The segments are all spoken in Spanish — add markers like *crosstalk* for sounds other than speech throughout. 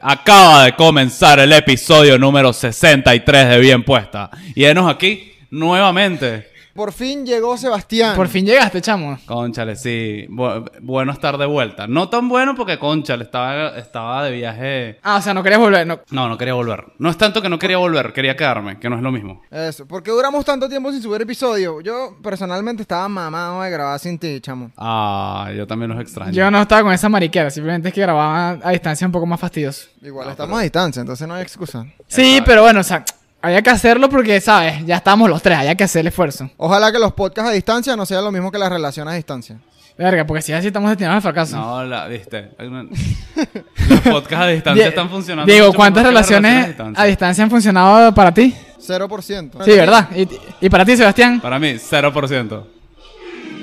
acaba de comenzar el episodio número 63 de Bien Puesta. Y enos aquí nuevamente. Por fin llegó Sebastián. Por fin llegaste, chamo. Conchale, sí. Bu- bueno estar de vuelta. No tan bueno porque, conchale, estaba, estaba de viaje. Ah, o sea, no querías volver. No. No, no quería volver. No es tanto que no quería volver, quería quedarme, que no es lo mismo. Eso. ¿Por qué duramos tanto tiempo sin subir episodio? Yo personalmente estaba mamado de grabar sin ti, chamo. Ah, yo también los extraño. Yo no estaba con esa mariquera, simplemente es que grababa a distancia un poco más fastidioso. Igual estamos a distancia, entonces no hay excusa. Sí, pero bueno, o sea, había que hacerlo porque, ¿sabes? Ya estábamos los tres, había que hacer el esfuerzo. Ojalá que los podcasts a distancia no sean lo mismo que las relaciones a distancia. Verga, porque si así estamos destinados al fracaso. No, la, viste. Una- *laughs* Los podcasts a distancia están funcionando. Diego, mucho ¿cuántas mejor que las relaciones distancia. a distancia han funcionado para ti? 0%. Sí, ¿verdad? ¿Y, y para ti, Sebastián? Para mí, 0%.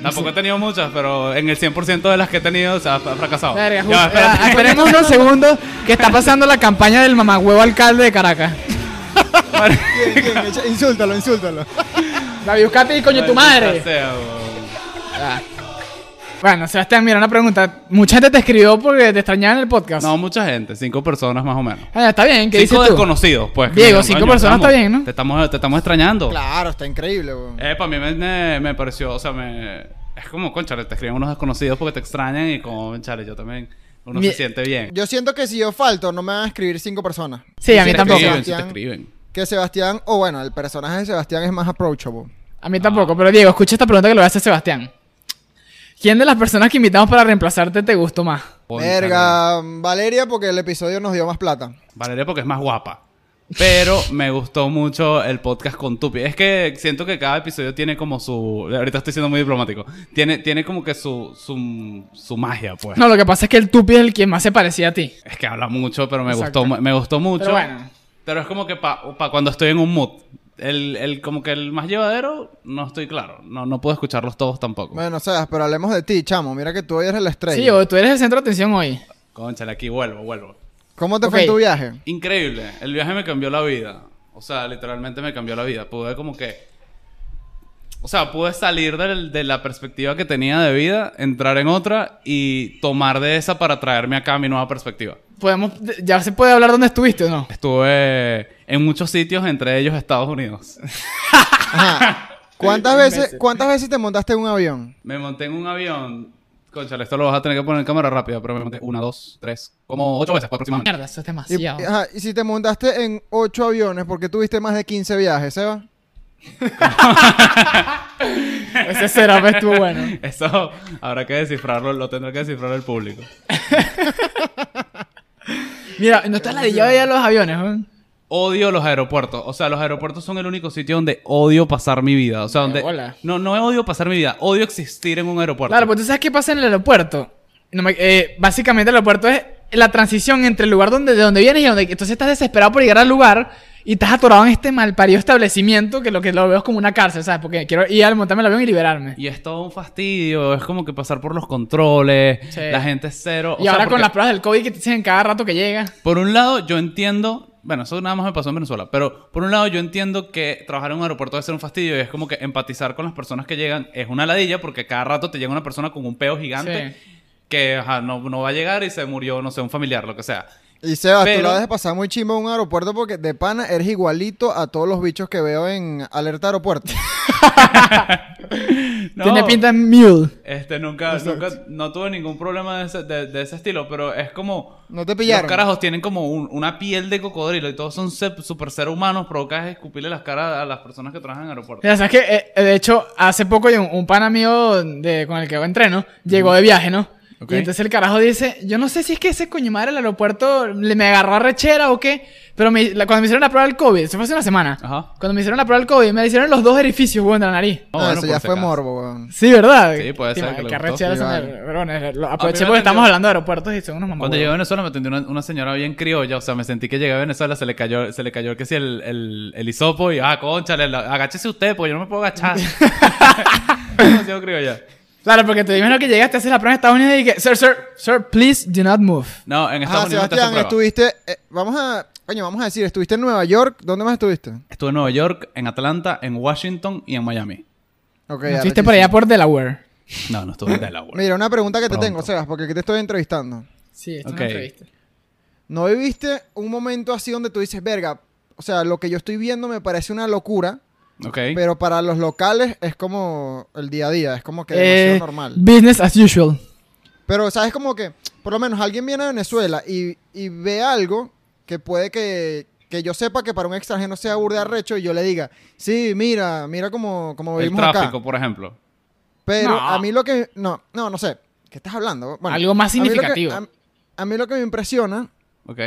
Tampoco he tenido muchas, pero en el 100% de las que he tenido, o sea, ha fracasado. Verga, Ya, justo- espérate. ah, esperemos unos segundos que está pasando la campaña del mamagüevo alcalde de Caracas. Bien, bien, echa- insúltalo, insúltalo. David, buscate y coño tu madre. Ah. Bueno, Sebastián, mira, una pregunta. Mucha gente te escribió porque te extrañaban en el podcast. No, mucha gente, cinco personas más o menos. Ah, está bien, ¿qué Cinco dices tú? desconocidos, pues. Diego, cinco coño, personas estamos- está bien, ¿no? Te estamos, te estamos extrañando. Claro, está increíble, weón. Eh, para mí me, me, me pareció, o sea, me... Es como, conchale, te escriben unos desconocidos porque te extrañan y como, conchale, yo también... Uno Mi- se siente bien. Yo siento que si yo falto, no me van a escribir cinco personas. Sí, a mí Si te tampoco. escriben, si te escriben. Que Sebastián, o bueno, el personaje de Sebastián es más approachable. A mí tampoco, pero Diego, escucha esta pregunta que le voy a hacer a Sebastián. ¿Quién de las personas que invitamos para reemplazarte te gustó más? Verga, Valeria, porque el episodio nos dio más plata. Valeria porque es más guapa. Pero *laughs* me gustó mucho el podcast con Tupi. Es que siento que cada episodio tiene como su... Ahorita estoy siendo muy diplomático. Tiene, tiene como que su, su, su magia, pues. No, lo que pasa es que el Tupi es el que más se parecía a ti. Es que habla mucho, pero me Exacto. gustó, me gustó mucho. Pero bueno. Pero es como que para cuando estoy en un mood. El, el, como que el más llevadero, no estoy claro. No, no puedo escucharlos todos tampoco. Bueno, Sebas, pero hablemos de ti, chamo. Mira que tú hoy eres la estrella. Sí, o tú eres el centro de atención hoy. Conchale, aquí vuelvo, vuelvo. ¿Cómo te fue en tu viaje? Increíble. El viaje me cambió la vida. O sea, literalmente me cambió la vida. Pude como que... O sea, pude salir del- de la perspectiva que tenía de vida, entrar en otra y tomar de esa para traerme acá mi nueva perspectiva. Podemos, ya se puede hablar dónde estuviste o no. Estuve en muchos sitios, entre ellos Estados Unidos. *laughs* Ajá. ¿Cuántas *laughs* veces, ¿Cuántas veces te montaste en un avión? Me monté en un avión. Conchale, esto lo vas a tener que poner en cámara rápida, pero me monté una, dos, tres, como ocho veces aproximadamente. Mierda, eso es Y, demasiado. ajá, y si te montaste en ocho aviones, ¿por qué tuviste más de 15 viajes, Seba? *laughs* Ese setup estuvo bueno. Eso habrá que descifrarlo, lo tendrá que descifrar el público. Mira, no está ladillado ya los aviones, ¿eh? Odio los aeropuertos. O sea, los aeropuertos son el único sitio donde odio pasar mi vida. O sea, donde. bola. No, no odio pasar mi vida, odio existir en un aeropuerto. Claro, pues tú sabes qué pasa en el aeropuerto. No me- eh, básicamente el aeropuerto es la transición entre el lugar donde, de donde vienes y donde... Entonces estás desesperado por llegar al lugar y estás atorado en este malparido establecimiento que lo que lo veo es como una cárcel, ¿sabes? Porque quiero ir al montarme el avión y liberarme. Y es todo un fastidio, es como que pasar por los controles, Sí. la gente es cero. Y sea, ahora con las pruebas del COVID que te dicen cada rato que llega. Por un lado, yo entiendo. Bueno, eso nada más me pasó en Venezuela. Pero por un lado, yo entiendo que trabajar en un aeropuerto debe ser un fastidio. Y es como que empatizar con las personas que llegan es una ladilla. Porque cada rato te llega una persona con un peo gigante. Sí. Que ajá, no, no va a llegar y se murió, no sé, un familiar, lo que sea. Y Sebas, tú Pero- la dejas pasar muy chimbo en un aeropuerto porque de pana eres igualito a todos los bichos que veo en Alerta Aeropuerto. *laughs* No, Tiene pinta de mule. Este, nunca, nunca, no tuve ningún problema de ese, de, de ese estilo. Pero es como. No te pillaron. Los carajos tienen como un- una piel de cocodrilo y todos son super ser humanos. Provocas escupirle las caras a las personas que trabajan en aeropuertos. Mira, sabes que eh, de hecho, hace poco un, un pana mío de, con el que yo entreno llegó de viaje, ¿no? Ok. Y entonces el carajo dice: Yo no sé si es que ese coño madre del aeropuerto le me agarró a rechera o qué, pero me- la- cuando me hicieron la prueba del COVID, eso fue hace una semana. Ajá. Cuando me hicieron la prueba del COVID, me hicieron los dos orificios, weón, de la nariz. No, Ah, bueno, eso ya si fue acaso. morbo, weón. Sí, ¿verdad? Sí, puede ser Tío, que gustó. arrechera Sí, vale. Pero bueno, lo aproveché porque estamos hablando de aeropuertos y son unos Cuando mamados. llegué a Venezuela me atendió una, una señora bien criolla, o sea, me sentí que llegué a Venezuela, se le cayó, se le cayó que sí el, el, el hisopo y ah, conchale, la- agáchese usted, porque yo no me puedo agachar. *laughs* *laughs* Demasiado criolla. Claro, porque te imagino que llegaste a hacer la prueba en Estados Unidos y que, sir, sir, sir, please do not move. No, en Estados Ajá, Unidos no te Sebastián, estuviste... eh, vamos a... Coño, vamos a decir, estuviste en Nueva York. ¿Dónde más estuviste? Estuve en Nueva York, en Atlanta, en Washington y en Miami. Ok, No estuviste por allá por Delaware. No, no estuve en Delaware. Mira, una pregunta que te tengo, Sebas, porque aquí te estoy entrevistando. Sí, esto es una entrevista. ¿No viviste un momento así donde tú dices, verga, o sea, lo que yo estoy viendo me parece una locura, Ok. pero para los locales es como el día a día, es como que Eh, demasiado normal. Business as usual. Pero, ¿sabes? Como que, por lo menos, alguien viene a Venezuela y, y ve algo que puede que, que yo sepa que para un extranjero sea burde arrecho y yo le diga, sí, mira, mira como, como El vivimos tráfico, acá. por ejemplo. Pero No. a mí lo que... No, no, no sé. ¿Qué estás hablando? Bueno, Algo más a mí lo que- significativo. A, a mí lo que me impresiona Ok.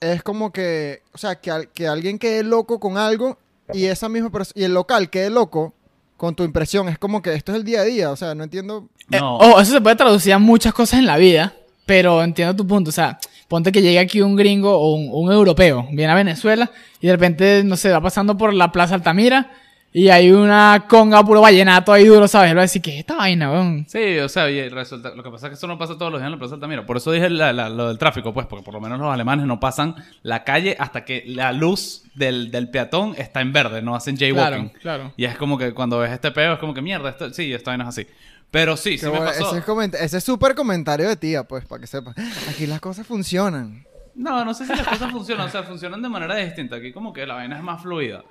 es como que, o sea, que, al- que alguien quede loco con algo y esa misma y el local quede loco con tu impresión. Es como que esto es el día a día, o sea, no entiendo. Eh, No. ojo, eso se puede traducir a muchas cosas en la vida, pero entiendo tu punto. O sea, ponte que llegue aquí un gringo o un, un europeo, viene a Venezuela y de repente, no sé, va pasando por la Plaza Altamira y hay una conga puro vallenato ahí duro, ¿sabes? A decir, ¿qué es esta vaina, weón? Sí, o sea, y resulta, lo que pasa es que eso no pasa todos los días en la Plaza Altamira. Por eso dije la- la- lo del tráfico, pues, porque por lo menos los alemanes no pasan la calle hasta que la luz del, del peatón está en verde, no hacen jaywalking. Claro, claro. Y es como que cuando ves este peo, es como que mierda, esto, sí, esta vaina es así. Pero sí, sí Qué me bueno, pasó. ese es coment- ese es súper comentario de tía, pues, para que sepas. Aquí las cosas funcionan. No, no sé si las cosas funcionan, o sea, funcionan de manera distinta. Aquí como que la vaina es más fluida.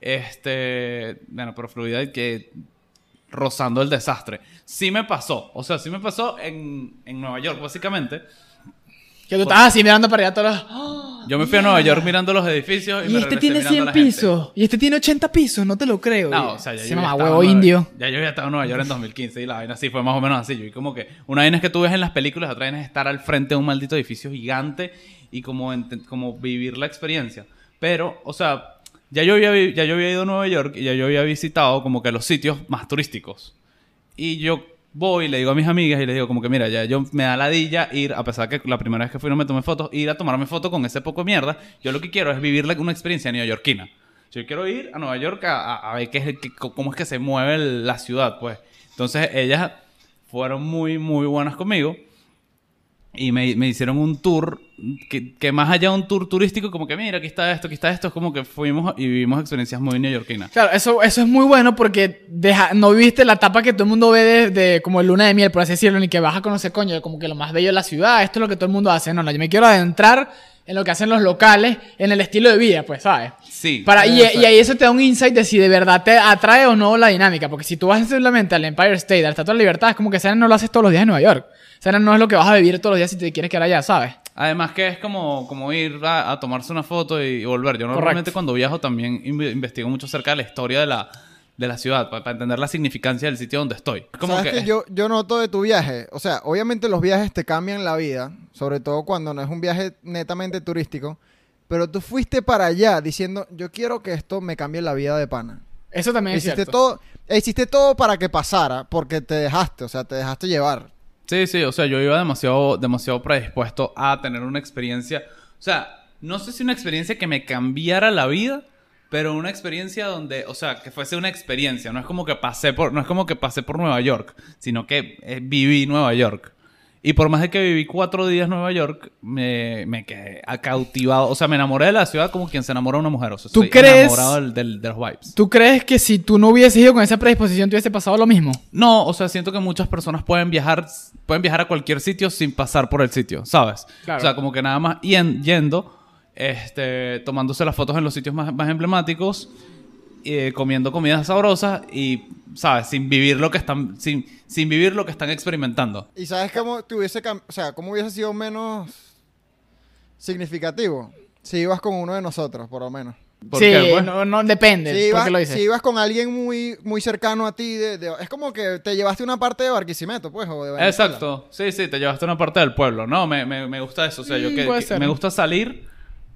Este, bueno, pero fluida y que rozando el desastre. Sí me pasó, o sea, sí me pasó en, en Nueva York, básicamente. Que tú estabas así mirando para allá todos los... Yo me fui a Nueva York mirando los edificios y, Y me este tiene mirando a 100 la gente. pisos. Y este tiene 80 pisos, no te lo creo. No, Y- o sea, ya Se yo llama ya huevo indio. Ya yo había estado en Nueva York en 2015 y la vaina así fue más o menos así. Yo vi como que una vaina es que tú ves en las películas, otra vaina es estar al frente de un maldito edificio gigante y como, como vivir la experiencia. Pero, o sea, ya yo, había, ya yo había ido a Nueva York y ya yo había visitado como que los sitios más turísticos. Y yo voy y le digo a mis amigas y les digo como que mira, ya yo me da ladilla ir, a pesar que la primera vez que fui no me tomé fotos, ir a tomarme fotos con ese poco de mierda. Yo lo que quiero es vivir una experiencia neoyorquina. Yo quiero ir a Nueva York a, a- ver qué es qué- cómo es que se mueve la ciudad, pues. Entonces ellas fueron muy, muy buenas conmigo y me, me hicieron un tour que, que más allá de un tour turístico, como que mira, aquí está esto, aquí está esto, es como que fuimos y vivimos experiencias muy neoyorquinas. Claro, eso, eso es muy bueno porque deja, no viviste la etapa que todo el mundo ve de, de como el luna de miel, por así decirlo, ni que vas a conocer, coño, como que lo más bello de la ciudad, esto es lo que todo el mundo hace. No, no, yo me quiero adentrar en lo que hacen los locales, en el estilo de vida, pues, ¿sabes? Sí. Para, y, y ahí eso te da un insight de si de verdad te atrae o no la dinámica. Porque si tú vas simplemente al Empire State, a la Estatua de la Libertad, es como que esa no lo haces todos los días en Nueva York. Esa no es lo que vas a vivir todos los días si te quieres quedar allá, ¿sabes? Además que es como, como ir a, a tomarse una foto y, volver. Yo normalmente Correcto. cuando viajo también inve- investigo mucho acerca de la historia de la, de la ciudad, para, entender la significancia del sitio donde estoy. Es como ¿Sabes que... que yo, yo noto de tu viaje? O sea, obviamente los viajes te cambian la vida, sobre todo cuando no es un viaje netamente turístico, pero tú fuiste para allá diciendo, yo quiero que esto me cambie la vida de pana. Eso también es Hiciste cierto. todo, hiciste todo para que pasara, porque te dejaste, o sea, te dejaste llevar. Sí, sí, o sea, yo iba demasiado, demasiado predispuesto a tener una experiencia. O sea, no sé si una experiencia que me cambiara la vida, pero una experiencia donde, o sea, que fuese una experiencia. No es como que pasé por, no es como que pasé por Nueva York, sino que eh, viví Nueva York. Y por más de que viví cuatro días en Nueva York, me, me quedé cautivado. O sea, me enamoré de la ciudad como quien se enamora de una mujer. O sea, ¿Tú estoy crees- enamorado del- del- de los vibes. ¿Tú crees que si tú no hubieses ido con esa predisposición, te hubiese pasado lo mismo? No, o sea, siento que muchas personas pueden viajar, pueden viajar a cualquier sitio sin pasar por el sitio, ¿sabes? Claro. O sea, como que nada más yen- yendo, este, tomándose las fotos en los sitios más, más emblemáticos, eh, comiendo comidas sabrosas y, ¿sabes? Sin vivir lo que están, sin, sin vivir lo que están experimentando. ¿Y sabes cómo te hubiese, o sea, cómo hubiese sido menos significativo? Si ibas con uno de nosotros, por lo menos. ¿Por sí, qué, pues? no, no depende. Si ¿Por ibas, qué lo dices? si ibas con alguien muy, muy cercano a ti, de- de- es como que te llevaste una parte de Barquisimeto, pues, o de Venezuela. Exacto. Sí, sí, te llevaste una parte del pueblo. No, me, me, me gusta eso. O sea, yo Mm, que, que me gusta salir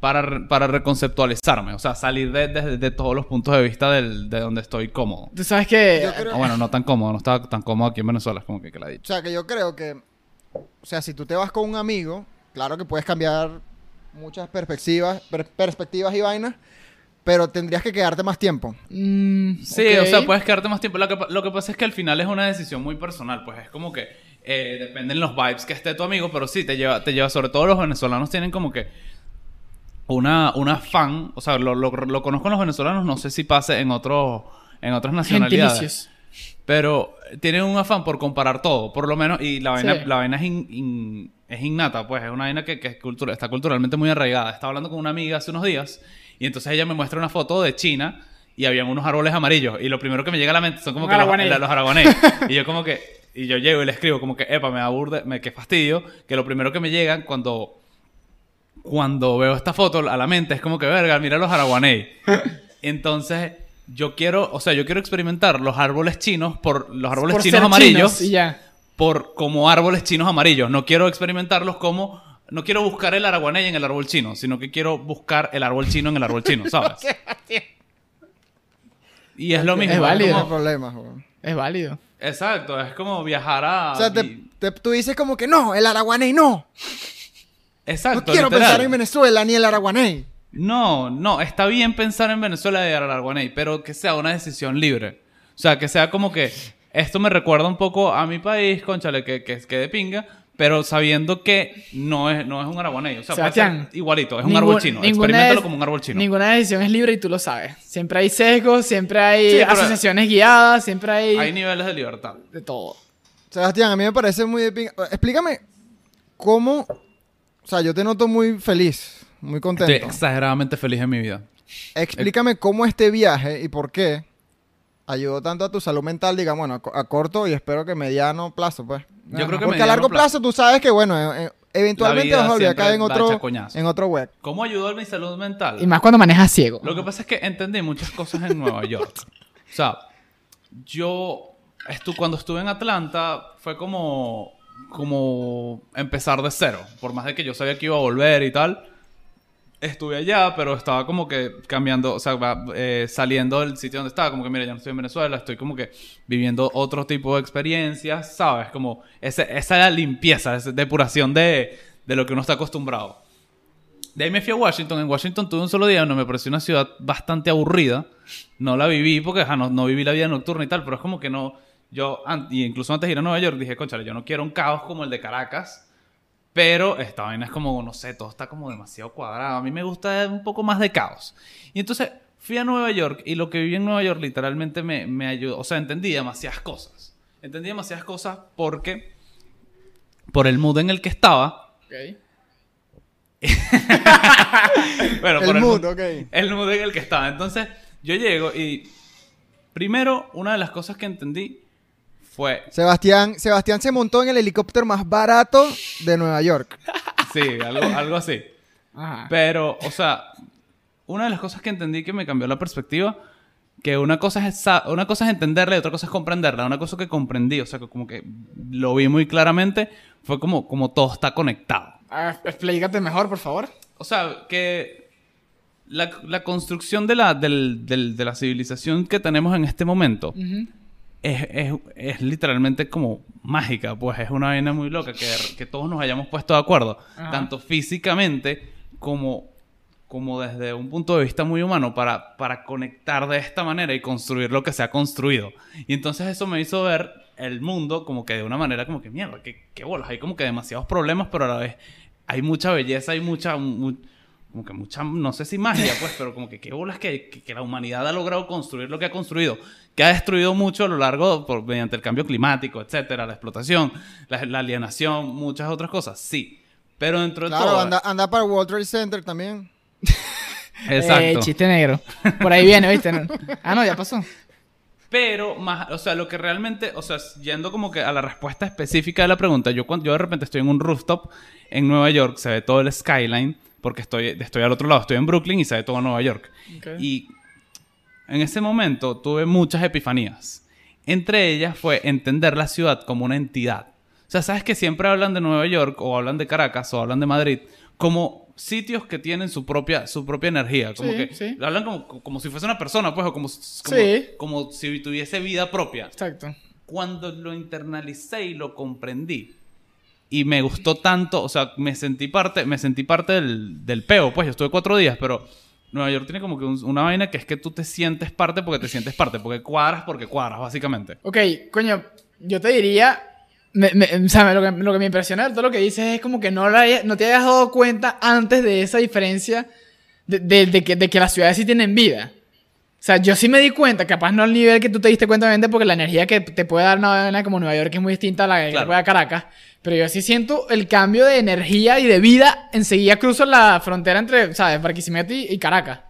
para, para reconceptualizarme. O sea, salir de, de- de todos los puntos de vista del- de donde estoy cómodo. Tú sabes que... Yo creo- Ah, bueno, no tan cómodo, no estaba tan cómodo aquí en Venezuela, es como que, que la he dicho. O sea, que yo creo que, o sea, si tú te vas con un amigo, claro que puedes cambiar muchas perspectivas, per- perspectivas y vainas, pero tendrías que quedarte más tiempo. Mm, Sí, ok. o sea, puedes quedarte más tiempo. Lo que, pa- lo que pasa es que al final es una decisión muy personal, pues es como que eh, dependen los vibes que esté tu amigo, pero sí, te lleva, te lleva, sobre todo los venezolanos tienen como que una, una fan, o sea, lo, lo, lo conozco en los venezolanos, no sé si pase en otros en otras nacionalidades. Gentilicios. Pero tienen un afán por comparar todo, por lo menos, y la vaina, Sí. la vaina es, in- in- es innata, pues es una vaina que, que es cultura- está culturalmente muy arraigada. Estaba hablando con una amiga hace unos días y entonces ella me muestra una foto de China y habían unos árboles amarillos y lo primero que me llega a la mente son como Un que los, los y yo como que, y yo llego y le escribo como que, epa, me aburde, me, qué fastidio, que lo primero que me llega cuando, cuando veo esta foto a la mente es como que, verga, mira los araguaney. *laughs* Entonces, yo quiero, o sea, yo quiero experimentar los árboles chinos por los árboles Por chinos amarillos chinos y ya. por como árboles chinos amarillos. No quiero experimentarlos como no quiero buscar el araguaney en el árbol chino, sino que quiero buscar el árbol chino en el árbol chino, *laughs* ¿sabes? y es lo mismo. Es válido. No como- problemas, weón. Es válido. exacto, es como viajar a O sea, te, te- tú dices como que no, el araguaney no. Exacto, No quiero literal. pensar en Venezuela ni el araguaney. No, no, está bien pensar en Venezuela y Araguaney, pero que sea una decisión libre. O sea, que sea como que esto me recuerda un poco a mi país, conchale, que, que, que de pinga, pero sabiendo que no es, no es un Araguaney. O sea, puede Sebastián, ser igualito, es un Ningún- árbol chino. Experimentalo de- como un árbol chino. Ninguna decisión es libre y tú lo sabes. Siempre hay sesgos, siempre hay Sí, asociaciones guiadas, siempre hay, Hay niveles de libertad. de todo. Sebastián, a mí me parece muy de pinga. Explícame cómo. O sea, yo te noto muy feliz, muy Estoy contento. exageradamente feliz en mi vida. Explícame cómo este viaje y por qué ayudó tanto a tu salud mental, digamos, bueno, a, co- a corto y espero que mediano plazo, pues. Yo creo que Porque a largo plazo, tú sabes que, bueno, eh, eh, eventualmente vas a volver a siempre caer en otro, en otro web. ¿Cómo ayudó a mi salud mental? Y más cuando manejas ciego. Lo que pasa es que entendí muchas cosas en Nueva York. *laughs* O sea, yo estu cuando estuve en Atlanta fue como, como empezar de cero. Por más de que yo sabía que iba a volver y tal. Estuve allá, pero estaba como que cambiando, o sea, eh, saliendo del sitio donde estaba. Como que, mira, ya no estoy en Venezuela, estoy como que viviendo otro tipo de experiencias, ¿sabes? Como ese, esa limpieza, esa depuración de, de lo que uno está acostumbrado. De ahí me fui a Washington. En Washington tuve un solo día, no me pareció una ciudad bastante aburrida. No la viví porque ajá, no, no viví la vida nocturna y tal, pero es como que no. Yo, y incluso antes de ir a Nueva York, dije, conchale, yo no quiero un caos como el de Caracas. Pero esta vaina es como, no sé, todo está como demasiado cuadrado. A mí me gusta un poco más de caos. Y entonces fui a Nueva York y lo que viví en Nueva York literalmente me, me ayudó. O sea, entendí demasiadas cosas. Entendí demasiadas cosas porque, por el mood en el que estaba, *laughs* bueno, por el mood, mood- ok. el mood en el que estaba. Entonces, yo llego y primero, una de las cosas que entendí fue, Sebastián, Sebastián se montó en el helicóptero más barato de Nueva York. *laughs* sí, algo, algo así. Ajá. Pero, o sea, una de las cosas que entendí que me cambió la perspectiva, que una cosa es, una cosa es entenderla y otra cosa es comprenderla. Una cosa que comprendí, o sea, que como que lo vi muy claramente, fue como, como todo está conectado. Ah, explícate mejor, por favor. O sea, que la, la construcción de la, del- del- de la civilización que tenemos en este momento es, es- es literalmente como mágica, pues es una vaina muy loca que, que todos nos hayamos puesto de acuerdo, Ajá. tanto físicamente como, como desde un punto de vista muy humano, para, para conectar de esta manera y construir lo que se ha construido. Y entonces eso me hizo ver el mundo como que de una manera como que mierda, que, que bolas, hay como que demasiados problemas, pero a la vez hay mucha belleza, hay mucha... mu- como que mucha, no sé si magia, pues, pero como que qué bolas que, que, que la humanidad ha logrado construir lo que ha construido, que ha destruido mucho a lo largo, por, mediante el cambio climático, etcétera, la explotación, la, la alienación, muchas otras cosas, sí. Pero dentro de Claro, todo. anda, anda para el World Trade Center también. *laughs* Exacto. Eh, chiste negro. Por ahí viene, ¿viste? No. Ah, no, ya pasó. Pero más, o sea, lo que realmente, o sea, yendo como que a la respuesta específica de la pregunta, yo cuando yo de repente estoy en un rooftop en Nueva York, se ve todo el skyline, porque estoy, estoy al otro lado, estoy en Brooklyn y se ve todo Nueva York. Y en ese momento tuve muchas epifanías. Entre ellas fue entender la ciudad como una entidad. O sea, sabes que siempre hablan de Nueva York o hablan de Caracas o hablan de Madrid como sitios que tienen su propia, su propia energía. Como Sí, que sí. hablan como, como si fuese una persona, pues, o como, como, Sí. como si tuviese vida propia. Exacto. Cuando lo internalicé y lo comprendí y me gustó tanto, o sea, me sentí parte, me sentí parte del, del peo, pues yo estuve cuatro días, pero Nueva York tiene como que un- una vaina que es que tú te sientes parte porque te sientes parte, porque cuadras porque cuadras, básicamente. Ok, coño, yo te diría. me- o sea, lo que, me impresiona de todo lo que dices es como que no, la no te hayas dado cuenta antes de esa diferencia de- de que, de que las ciudades sí tienen vida. O sea, yo sí me di cuenta, capaz no al nivel que tú te diste cuenta, obviamente, porque la energía que te puede dar una vaina como Nueva York es muy distinta a la que Claro. puede dar Caracas. Pero yo sí siento el cambio de energía y de vida. Enseguida cruzo la frontera entre, ¿sabes? Barquisimeto y, y Caracas.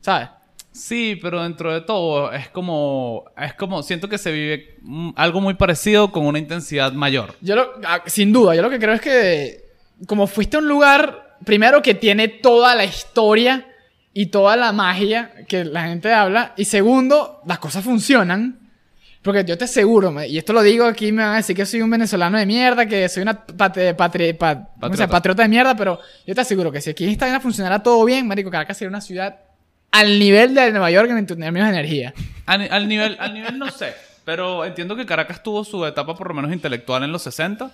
¿Sabes? Sí, pero dentro de todo es como, es como, siento que se vive mm, algo muy parecido con una intensidad mayor. Yo lo, ah, sin duda, yo lo que creo es que como fuiste a un lugar, primero que tiene toda la historia y toda la magia que la gente habla, y segundo, las cosas funcionan. Porque yo te aseguro, y esto lo digo aquí, me van a decir que soy un venezolano de mierda, que soy una patri- patri- pa- ¿cómo se llama? Patriota. patriota de mierda, pero yo te aseguro que si aquí esta vaina funcionara todo bien, marico, Caracas sería una ciudad al nivel de Nueva York en términos de energía. A ni- Al, nivel, al nivel no sé, pero entiendo que Caracas tuvo su etapa por lo menos intelectual en los 60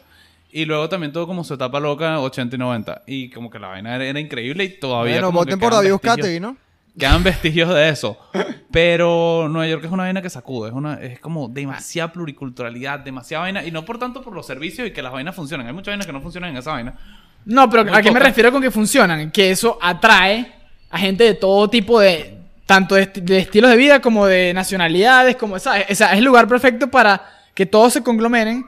y luego también tuvo como su etapa loca 80 y 90 y como que la vaina era, era increíble y todavía Bueno, como que voten por David Uzcategui, ¿no? Quedan vestigios de eso. *laughs* Pero Nueva York es una vaina que sacude. Es, una, es como demasiada pluriculturalidad, demasiada vaina. Y no por tanto por los servicios y que las vainas funcionan. Hay muchas vainas que no funcionan en esa vaina. No, pero Muy ¿a qué me poca. refiero con que funcionan? Que eso atrae a gente de todo tipo de... Tanto de, esti- de estilos de vida como de nacionalidades, como, ¿sabes? O sea, es el lugar perfecto para que todos se conglomeren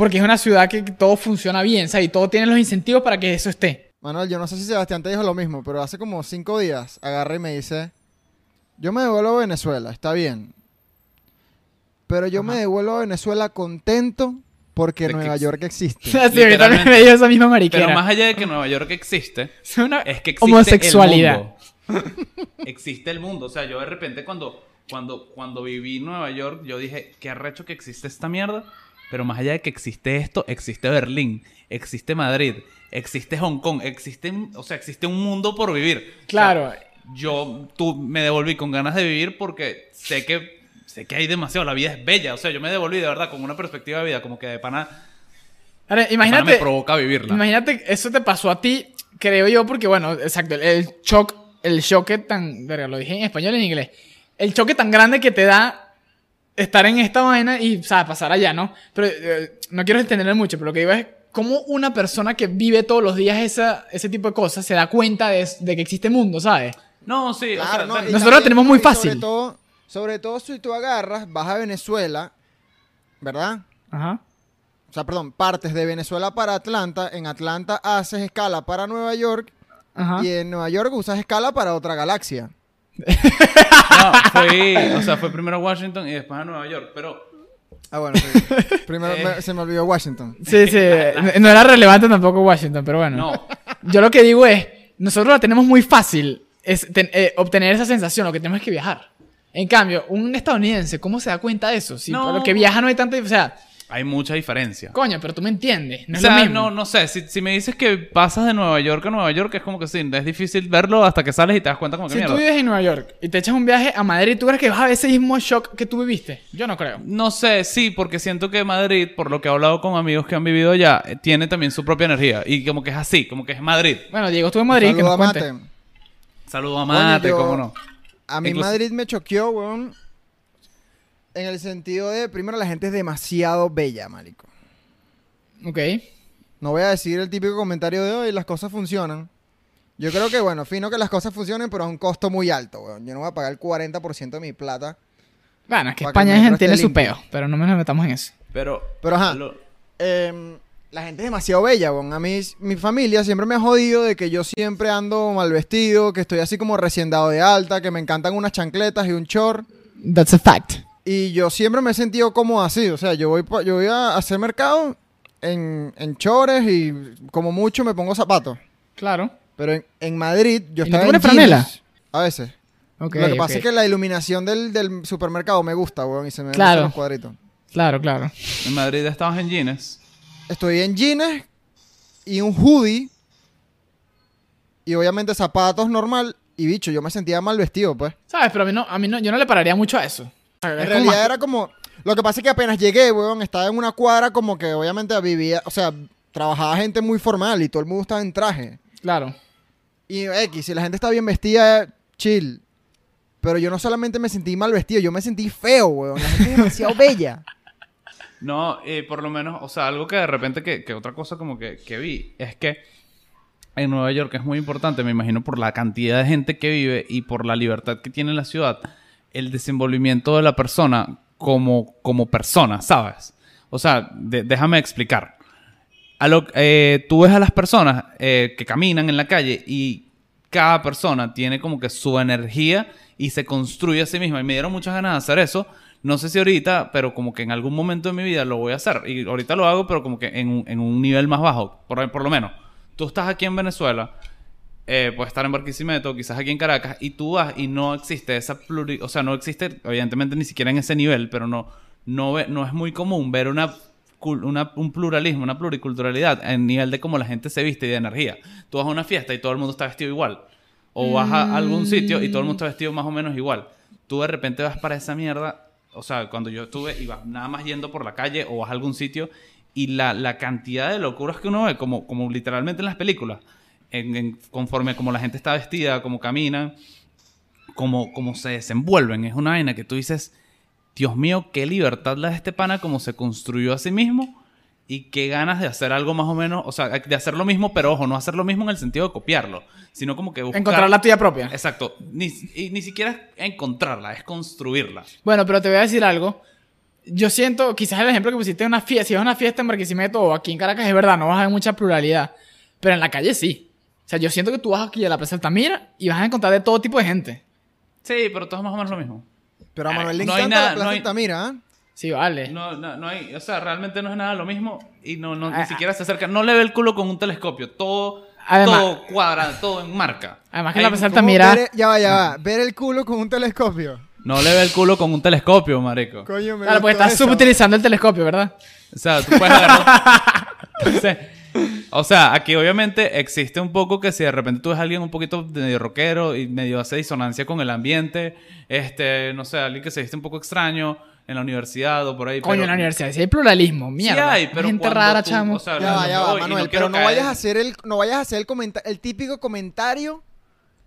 porque es una ciudad que todo funciona bien, ¿sabes? Y todo tiene los incentivos para que eso esté. Manuel, yo no sé si Sebastián te dijo lo mismo, pero hace como cinco días agarra y me dice, yo me devuelvo a Venezuela, está bien. Pero yo me devuelvo a Venezuela contento porque De Nueva York existe. *laughs* Sí, a mí también Literalmente. me dio esa misma mariquera. Pero más allá de que Nueva York existe, es *laughs* una es que existe homosexualidad. el mundo. *laughs* existe el mundo. O sea, yo de repente cuando, cuando, cuando viví en Nueva York, yo dije, qué arrecho que existe esta mierda. Pero más allá de que existe esto, existe Berlín, existe Madrid, existe Hong Kong, existe, o sea, existe un mundo por vivir. O sea, Claro. yo tú, me devolví con ganas de vivir porque sé que, sé que hay demasiado. La vida es bella. O sea, yo me devolví de verdad con una perspectiva de vida como que de pana, Ahora, de pana imagínate, me provoca vivirla. imagínate, eso te pasó a ti, creo yo, porque bueno, exacto, el- shock, el choque tan, lo dije en español y en inglés, el choque tan grande que te da estar en esta vaina y, o sea, pasar allá, ¿no? Pero eh, no quiero extenderme mucho, pero lo que digo es cómo una persona que vive todos los días esa, ese tipo de cosas se da cuenta de, de que existe mundo, ¿sabes? No, sí, o sea, no, Nosotros lo tenemos muy y sobre fácil. todo- Sobre todo si tú agarras, vas a Venezuela, ¿verdad? Ajá. O sea, perdón, partes de Venezuela para Atlanta, en Atlanta haces escala para Nueva York Ajá. y en Nueva York usas escala para otra galaxia. No, *laughs* fui, o sea, fue primero a Washington y después a Nueva York, pero Ah, bueno, sí. *laughs* Primero Eh. me- se me olvidó Washington. Sí, sí, no- no era relevante tampoco Washington, pero bueno. no. Yo lo que digo es, nosotros la tenemos muy fácil es ten- eh, obtener esa sensación, lo que tenemos es que viajar. En cambio, un estadounidense, ¿cómo se da cuenta de eso? Si No. por lo que viaja no hay tanta... O sea, Hay mucha diferencia. coño, pero tú me entiendes, no o es sea, lo mismo. no, no sé, si, si me dices que pasas de Nueva York a Nueva York, es como que sí, es difícil verlo hasta que sales y te das cuenta como que si mierda. tú vives en Nueva York y te echas un viaje a Madrid, ¿tú crees que vas a ver ese mismo shock que tú viviste? Yo no creo. No sé, sí, porque siento que Madrid, por lo que he hablado con amigos que han vivido allá, eh, tiene también su propia energía. Y como que es así, como que es Madrid. Bueno, Diego estuvo en Madrid, que Saludo nos a. Mate. Saludo a Mate, yo- cómo no. A mí Incluso- Madrid me choqueó, weón. En el sentido de, primero, la gente es demasiado bella, marico. Ok. No voy a decir el típico comentario de hoy, las cosas funcionan. Yo creo que, bueno, fino que las cosas funcionen, pero a un costo muy alto, weón. Yo no voy a pagar el 40% de mi plata. Bueno, es que que España es- tiene su peo, pero no nos metamos en eso. Pero, Pero, ajá. lo- Em, la gente es demasiado bella, weón. A mí, mi familia siempre me ha jodido de que yo siempre ando mal vestido, que estoy así como recién dado de alta, que me encantan unas chancletas y un short. That's a fact. Y yo siempre me he sentido como así. O sea, yo voy, yo voy a hacer mercado en, en chores y como mucho me pongo zapatos. Claro. Pero en, en Madrid yo ¿Y no estaba en pones franela? jeans, A veces. Lo que pasa es que la iluminación del, del supermercado me gusta, weón, y se me ven Claro. los cuadritos. Claro, claro. en Madrid estabas en jeans. Estoy en jeans y un hoodie. Y obviamente zapatos normal. Y bicho, yo me sentía mal vestido, pues. ¿Sabes? Pero a mí no, a mí no, yo no le pararía mucho a eso. En realidad era como. Lo que pasa es que apenas llegué, weón, estaba en una cuadra como que obviamente vivía. O sea, trabajaba gente muy formal y todo el mundo estaba en traje. Claro. Y X, si la gente está bien vestida, chill. Pero yo no solamente me sentí mal vestido, yo me sentí feo, weón. La gente es demasiado *laughs* bella. No, eh, por lo menos, o sea, algo que de repente, que, que otra cosa como que, que vi, es que en Nueva York es muy importante, me imagino, por la cantidad de gente que vive y por la libertad que tiene la ciudad, el desenvolvimiento de la persona como, como persona, ¿sabes? O sea, déjame explicar. Eh, tú ves a las personas eh, que caminan en la calle y cada persona tiene como que su energía y se construye a sí misma. Y me dieron muchas ganas de hacer eso. No sé si ahorita, pero como que en algún momento de mi vida lo voy a hacer. Y ahorita lo hago, pero como que en un, en un nivel más bajo. Por, por lo menos, tú estás aquí en Venezuela, eh, puedes estar en Barquisimeto, quizás aquí en Caracas, y tú vas y no existe esa pluri... O sea, no existe, evidentemente, ni siquiera en ese nivel, pero no, no, ve- no es muy común ver una, una- un pluralismo, una pluriculturalidad en nivel de cómo la gente se viste y de energía. Tú vas a una fiesta y todo el mundo está vestido igual. O vas a algún sitio y todo el mundo está vestido más o menos igual. Tú de repente vas para esa mierda. O sea, cuando yo estuve, iba nada más yendo por la calle o vas a algún sitio y la, la cantidad de locuras que uno ve, como, como literalmente en las películas, en, en- conforme como la gente está vestida, como caminan, como, como se desenvuelven. Es una vaina que tú dices, Dios mío, qué libertad la de este pana, como se construyó a sí mismo y qué ganas de hacer algo más o menos, o sea, de hacer lo mismo, pero ojo, no hacer lo mismo en el sentido de copiarlo, sino como que buscar... Encontrar la tuya propia. Exacto, ni, y ni siquiera encontrarla, es construirla. Bueno, pero te voy a decir algo. Yo siento, quizás el ejemplo que pusiste de una fiesta, si es una fiesta en Barquisimeto o aquí en Caracas, es verdad, no vas a ver mucha pluralidad. Pero en la calle sí. O sea, yo siento que tú vas aquí a la Plaza Altamira y vas a encontrar de todo tipo de gente. Sí, pero todo es más o menos lo mismo. Pero a Manuel le no hay encanta nada- la Plaza no hay- Altamira, ¿ah? Sí, vale. No, no, no hay, o sea, realmente no es nada lo mismo y no, no Ah, ni siquiera se acerca, no le ve el culo con un telescopio, todo, Además- todo cuadrado, todo en marca. Además que Hay- la Plaza ¿Cómo Altamira... ver- ya va, ya va. Ver el culo con un telescopio. No le ve el culo con un telescopio, marico. Coño, me Claro, porque gustó estás subutilizando el telescopio, ¿verdad? O sea, tú puedes agarrar. *laughs* O sea, aquí obviamente existe un poco que si de repente tú ves a alguien un poquito medio rockero y medio hace disonancia con el ambiente, este, no sé, alguien que se viste un poco extraño en la universidad o por ahí. Coño, pero- en la universidad, sí hay pluralismo, mierda. Sí hay, pero Gente rara, tú- chamo. o sea, Ya va, no ya me va, voy y Manuel. quiero pero no caer- vayas a hacer el, no vayas a hacer el, comenta- el típico comentario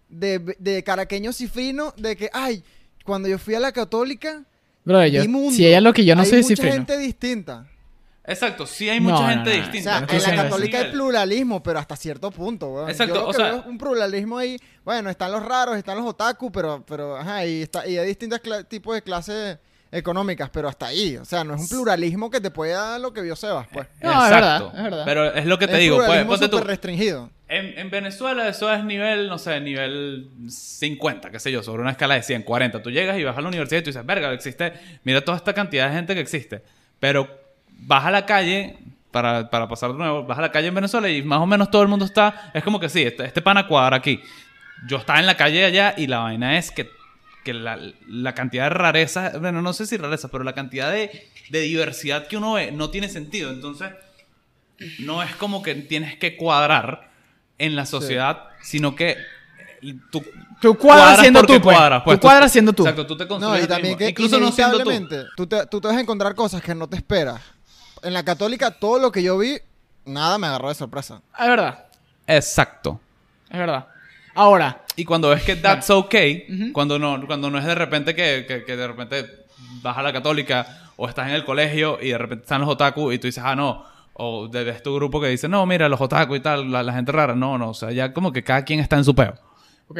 de, de caraqueño cifrino de que, ay, cuando yo fui a la católica, Bro, yo, mundo. si ella es lo que yo no hay soy mucha cifrino. gente distinta. Exacto, sí hay mucha no, gente no, no. O distinta. sea, en la católica hay pluralismo, pero hasta cierto punto, weón. Exacto, Yo lo o que sea- veo es un pluralismo ahí. Bueno, están los raros, están los otaku, pero, pero ajá, y, está, y hay distintos tipos de clases económicas, pero hasta ahí. O sea, no es un pluralismo que te puede dar lo que vio Sebas, pues. No, es verdad, es verdad. Pero es lo que te es digo, pues, pluralismo ponte tú. súper restringido. En, en Venezuela eso es nivel, no sé, nivel 50, qué sé yo, sobre una escala de 100, 40. Tú llegas y vas a la universidad y tú dices, verga, existe, mira toda esta cantidad de gente que existe. Pero vas a la calle, para, para pasar de nuevo, vas a la calle en Venezuela y más o menos todo el mundo está, es como que sí, este, este pana cuadra aquí. Yo estaba en la calle allá y la vaina es que, que la, la cantidad de rareza, bueno, no sé si rareza, pero la cantidad de, de diversidad que uno ve no tiene sentido. Entonces, no es como que tienes que cuadrar en la sociedad, sino que eh, tú Tú cuadras siendo porque tú, pues. cuadras, pues. Tú cuadras siendo tú. Exacto, tú te No, y también mismo. que incluso no siendo tú. tú te, tú te vas a encontrar cosas que no te esperas. En la católica, todo lo que yo vi, nada me agarró de sorpresa. Es verdad, Exacto. es verdad. Ahora, Y cuando ves que that's okay, cuando no cuando no es de repente que, que, que de repente vas a la católica o estás en el colegio y de repente están los otaku y tú dices, ah, no. O de- ves tu grupo que dice, no, mira, los otaku y tal, la, la gente rara. No, no. O sea, ya como que cada quien está en su peo. ok.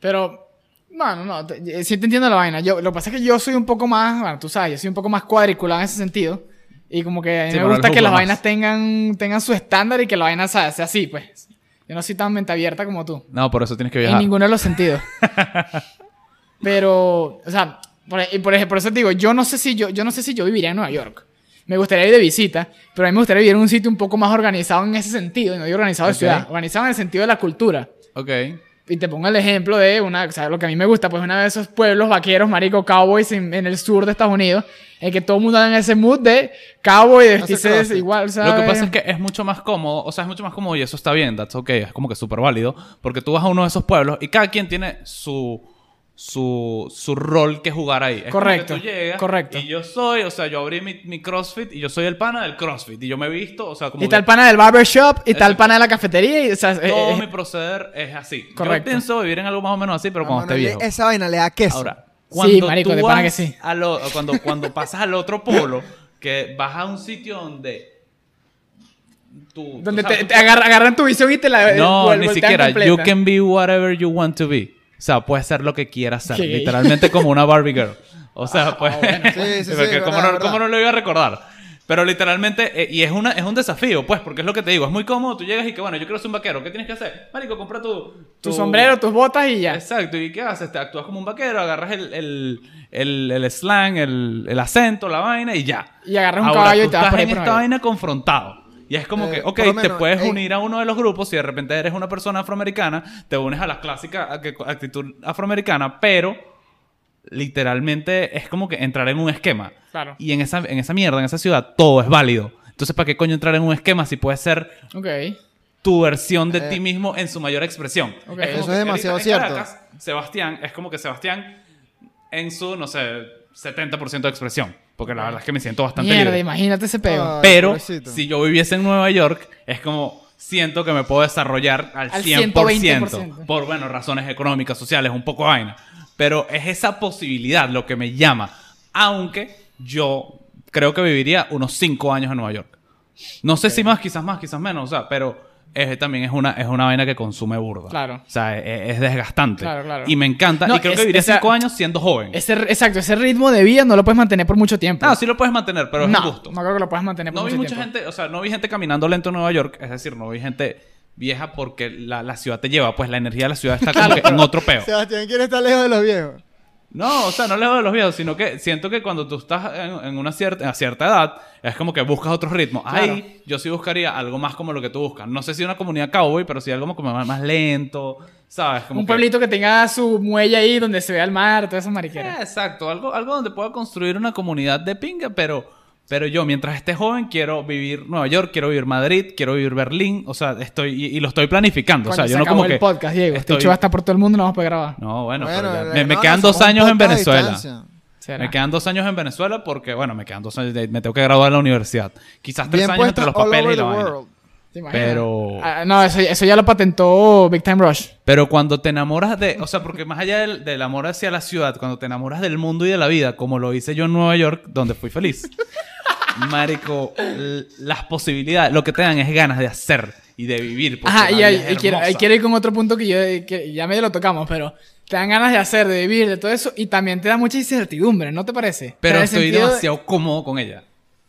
Pero, bueno, no, te- eh, sí te entiendo la vaina. Yo, lo que pasa es que yo soy un poco más, bueno, tú sabes, yo soy un poco más cuadriculado en ese sentido. Y como que a mí Sí, me gusta que las vainas tengan, tengan su estándar y que la vaina sea, sea así, pues. Yo no soy tan mente abierta como tú. No, por eso tienes que En viajar. ninguno de los sentidos. *laughs* Pero, o sea, por, y por por eso te digo, yo no sé si yo, yo no sé si yo viviría en Nueva York. Me gustaría ir de visita, pero a mí me gustaría vivir en un sitio un poco más organizado en ese sentido, no digo organizado de Ok. ciudad, organizado en el sentido de la cultura. Ok. Y te pongo el ejemplo de una, o sea, lo que a mí me gusta, pues una de esos pueblos vaqueros, marico, cowboys en, en el sur de Estados Unidos, en que todo el mundo anda en ese mood de cowboy, de vestirse crossfit. igual, ¿sabes? Lo que pasa es que es mucho más cómodo, o sea, es mucho más cómodo y eso está bien, that's okay, es como que súper válido, porque tú vas a uno de esos pueblos y cada quien tiene su, su, su rol que jugar ahí. Es como Correcto, que tú llegas correcto. Y yo soy, o sea, yo abrí mi, mi CrossFit y yo soy el pana del CrossFit y yo me he visto, o sea, como Y está que el pana del barbershop, y está el Exacto. pana de la cafetería, y, o sea, todo eh, mi proceder es así. Correcto. Yo pienso vivir en algo más o menos así, pero A cuando esté viejo. Esa vaina le da queso. Ahora, Sí, cuando marico, tú de pana que sí. a lo- cuando, cuando pasas al otro polo, que vas a un sitio donde tú... donde tú sabes, te, tú te agarra- agarran tu visión y te la No, ni siquiera. completa. You can be whatever you want to be. Sea, puede ser lo que quiera ser. Literalmente como una Barbie Girl. O sea, pues... bueno. Sí, sí, *laughs* sí, verdad, ¿cómo, no, cómo no lo iba a recordar? Pero literalmente, eh, y es, una, es un desafío, pues, porque es lo que te digo, es muy cómodo, tú llegas y que, bueno, yo quiero ser un vaquero, ¿qué tienes que hacer? Marico, compra tu... Tu sombrero, tus botas y ya. Exacto, ¿y qué haces? Te actúas como un vaquero, agarras el, el, el, el slang, el, el acento, la vaina y ya. Y agarras un Ahora, caballo y tú te vas estás en esta vaina confrontado. Y es como Eh, que, ok, lo te menos, puedes unir a uno de los grupos si de repente eres una persona afroamericana, te unes a la clásica act- actitud afroamericana, pero literalmente es como que entrar en un esquema. Claro. Y en esa, en esa mierda, en esa ciudad, todo es válido. Entonces, ¿para qué coño entrar en un esquema si puede ser Ok. tu versión de Eh. ti mismo en su mayor expresión? Ok. como Eso es demasiado cierto. Caracas, Sebastián, es como que Sebastián en su, no sé, 70% de expresión. Porque la verdad es que me siento bastante Mierda, libre. imagínate ese peo. Ay, Pero pobrecito. si yo viviese en Nueva York, es como siento que me puedo desarrollar al, Al 100%, 120%. por, bueno, razones económicas, sociales, un poco vaina. Pero es esa posibilidad lo que me llama. Aunque yo creo que viviría unos 5 años en Nueva York. No sé si más, quizás más, quizás menos, o sea, pero es- también es una, es una vaina que consume burda. Claro. O sea, es, es desgastante. Claro, claro. Y me encanta. No, y creo es- que esa- 5 años siendo joven. Ese, exacto, ese ritmo de vida no lo puedes mantener por mucho tiempo. Ah, sí lo puedes mantener, pero es no, un gusto. no creo que lo puedas mantener por No vi mucho mucha tiempo. gente, o sea, no vi gente caminando lento en Nueva York, es decir, no vi gente vieja porque la, la ciudad te lleva, pues la energía de la ciudad está como que en otro peo. *laughs* Sebastián quiere estar lejos de los viejos. No, o sea, no lejos de los viejos, sino que siento que cuando tú estás en, en una cierta, edad, es como que buscas otros ritmos. Ahí yo sí buscaría algo más como lo que tú buscas. No sé si una comunidad cowboy, pero sí algo como más, más lento, ¿sabes? Como Un que- pueblito que tenga su muelle ahí donde se vea el mar, todas esas Eh, mariqueras. exacto, algo, algo donde pueda construir una comunidad de pinga, pero, pero yo mientras esté joven quiero vivir Nueva York, quiero vivir Madrid, quiero vivir Berlín, o sea, estoy y, y lo estoy planificando, o sea, yo se no acabó como el que podcast, Diego. Este estoy- a estar por todo el mundo, no vamos a poder grabar. No, bueno, Bueno, pero ya- me, quedan dos años en Venezuela. Me quedan dos años en Venezuela porque, bueno, me quedan dos años, de- me tengo que graduar de la universidad. Quizás tres Bien años entre los papeles y la vaina. Pero- Ah, no, eso, eso ya lo patentó Big Time Rush. Pero cuando te enamoras de, o sea, porque más allá del, del amor hacia la ciudad, cuando te enamoras del mundo y de la vida, como lo hice yo en Nueva York, donde fui feliz, Marico, las posibilidades, lo que te dan es ganas de hacer y de vivir. Ajá, y, es y quiero, ir con otro punto que yo que ya medio lo tocamos, pero te dan ganas de hacer, de vivir, de todo eso, y también te da mucha incertidumbre, ¿no te parece? Pero estoy sentido de- demasiado cómodo con ella.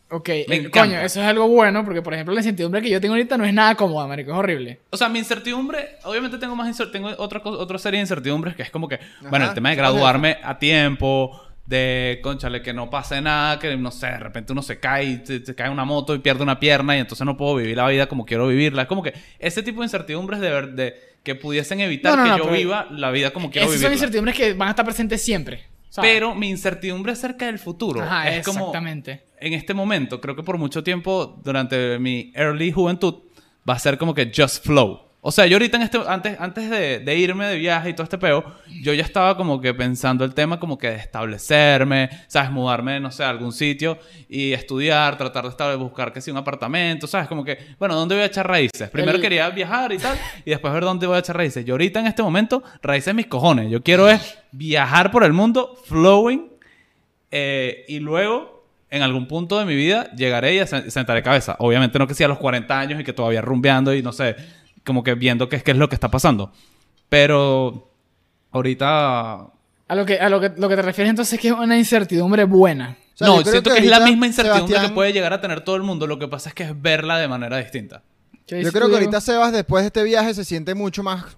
Ok, eh, coño, eso es algo bueno, porque por ejemplo la incertidumbre que yo tengo ahorita no es nada cómoda, marico, es horrible. O sea, mi incertidumbre, obviamente tengo más tengo otra otra serie de incertidumbres que es como que, bueno, el tema de ¿cuál es graduarme a tiempo, de, conchale, que no pase nada, que no sé, de repente uno se cae y se, se cae una moto y pierde una pierna y entonces no puedo vivir la vida como quiero vivirla. Es como que ese tipo de incertidumbres de, ver- de que pudiesen evitar No, no, que no, yo viva la vida como quiero Esas son incertidumbres que van a estar presentes siempre. ¿sabes? Pero mi incertidumbre acerca del futuro Ajá, es como exactamente. en este momento, creo que por mucho tiempo durante mi early juventud va a ser como que just flow. O sea, yo ahorita en este antes antes de, de irme de viaje y todo este peo, yo ya estaba como que pensando el tema como que de establecerme, sabes, mudarme no sé, a algún sitio y estudiar, tratar de establecer, buscar que sea un apartamento, sabes, como que, bueno, ¿dónde voy a echar raíces? Primero El- quería viajar y tal y después ver dónde voy a echar raíces. Yo ahorita en este momento raíces mis cojones. Yo quiero es viajar por el mundo flowing eh, y luego, en algún punto de mi vida, llegaré y sen- sentaré cabeza. Obviamente no que sea a los 40 años y que todavía rumbeando y no sé, como que viendo qué, es- qué es lo que está pasando. Pero ahorita... A lo que, a lo que, lo que te refieres entonces es que es una incertidumbre buena. O sea, no, siento que, que es la misma incertidumbre Sebastián- que puede llegar a tener todo el mundo. Lo que pasa es que es verla de manera distinta. ¿Qué Yo creo que ahorita Sebas, después de este viaje, se siente mucho más.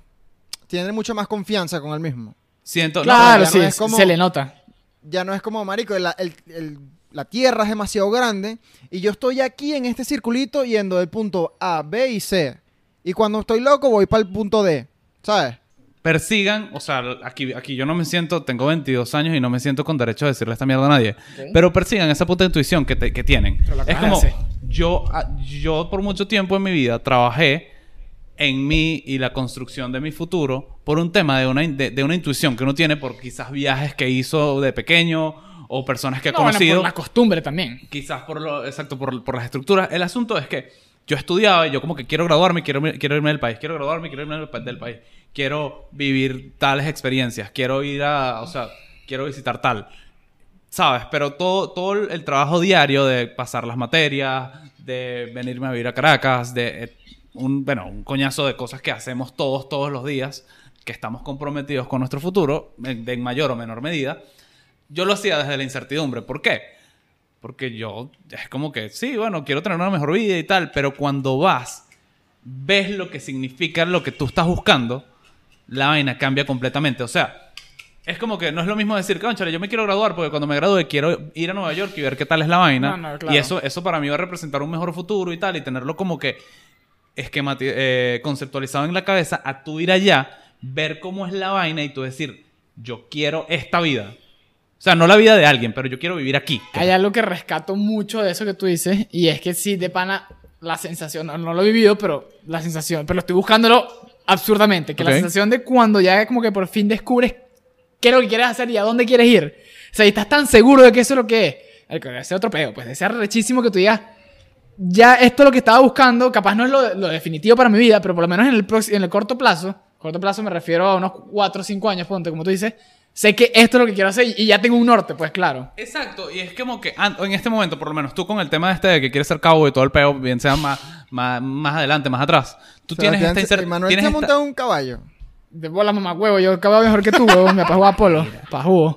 Tiene mucha más confianza con él mismo. Siento... Claro, no sí, es como- se le nota. Ya no es como, marico, la, el- el- la tierra es demasiado grande y yo estoy aquí en este circulito yendo del punto A, B y C. Y cuando estoy loco voy para el punto D. ¿Sabes? persigan, o sea, aquí, aquí yo no me siento, tengo 22 años y no me siento con derecho a decirle esta mierda a nadie, pero persigan esa puta intuición que, te- que tienen. Es como, yo, ah, yo por mucho tiempo en mi vida trabajé en mí y la construcción de mi futuro por un tema de una, in- de, de una intuición que uno tiene por quizás viajes que hizo de pequeño o personas que ha No, bueno, conocido por la costumbre también. quizás por lo exacto por, por las estructuras el asunto es que yo estudiaba y yo como que quiero graduarme quiero quiero irme del país quiero graduarme quiero irme del, pa- del país quiero vivir tales experiencias quiero ir a o sea quiero visitar tal sabes pero todo todo el, el trabajo diario de pasar las materias de venirme a vivir a Caracas de eh, un bueno un coñazo de cosas que hacemos todos todos los días que estamos comprometidos con nuestro futuro, en, en mayor o menor medida, yo lo hacía desde la incertidumbre. ¿Por qué? Porque yo, es como que, sí, bueno, quiero tener una mejor vida y tal, pero cuando vas, ves lo que significa lo que tú estás buscando, la vaina cambia completamente. O sea, es como que no es lo mismo decir, conchale, yo me quiero graduar porque cuando me gradúe quiero ir a Nueva York y ver qué tal es la vaina. No, no, claro. Y eso, eso para mí va a representar un mejor futuro y tal, y tenerlo como que eh, conceptualizado en la cabeza, a tú ir allá, ver cómo es la vaina y tú decir, yo quiero esta vida. O sea, no la vida de alguien, pero yo quiero vivir aquí. Hay algo que rescato mucho de eso que tú dices, y es que sí, de pana, la sensación, no, no lo he vivido, pero la sensación, pero estoy buscándolo absurdamente, que la Ok. sensación de cuando ya como que por fin descubres qué es lo que quieres hacer y a dónde quieres ir. O sea, y estás tan seguro de que eso es lo que es. El que ese otro pedo, pues de ser rechísimo que tú digas, ya esto es lo que estaba buscando, capaz no es lo, lo definitivo para mi vida, pero por lo menos en el, en el corto plazo, corto plazo me refiero a unos 4 o 5 años, ponte, como tú dices, sé que esto es lo que quiero hacer y ya tengo un norte, pues claro. Exacto, y es como que en este momento, por lo menos tú con el tema este de que quieres ser cabo y todo el peo, bien sea más, más, más adelante, más atrás, tú tienes esta se- incer- Manuel tienes se ha esta- montado un caballo. De bola, mamá huevo. Yo acabo mejor que tú, huevo. Mi papá jugaba polo.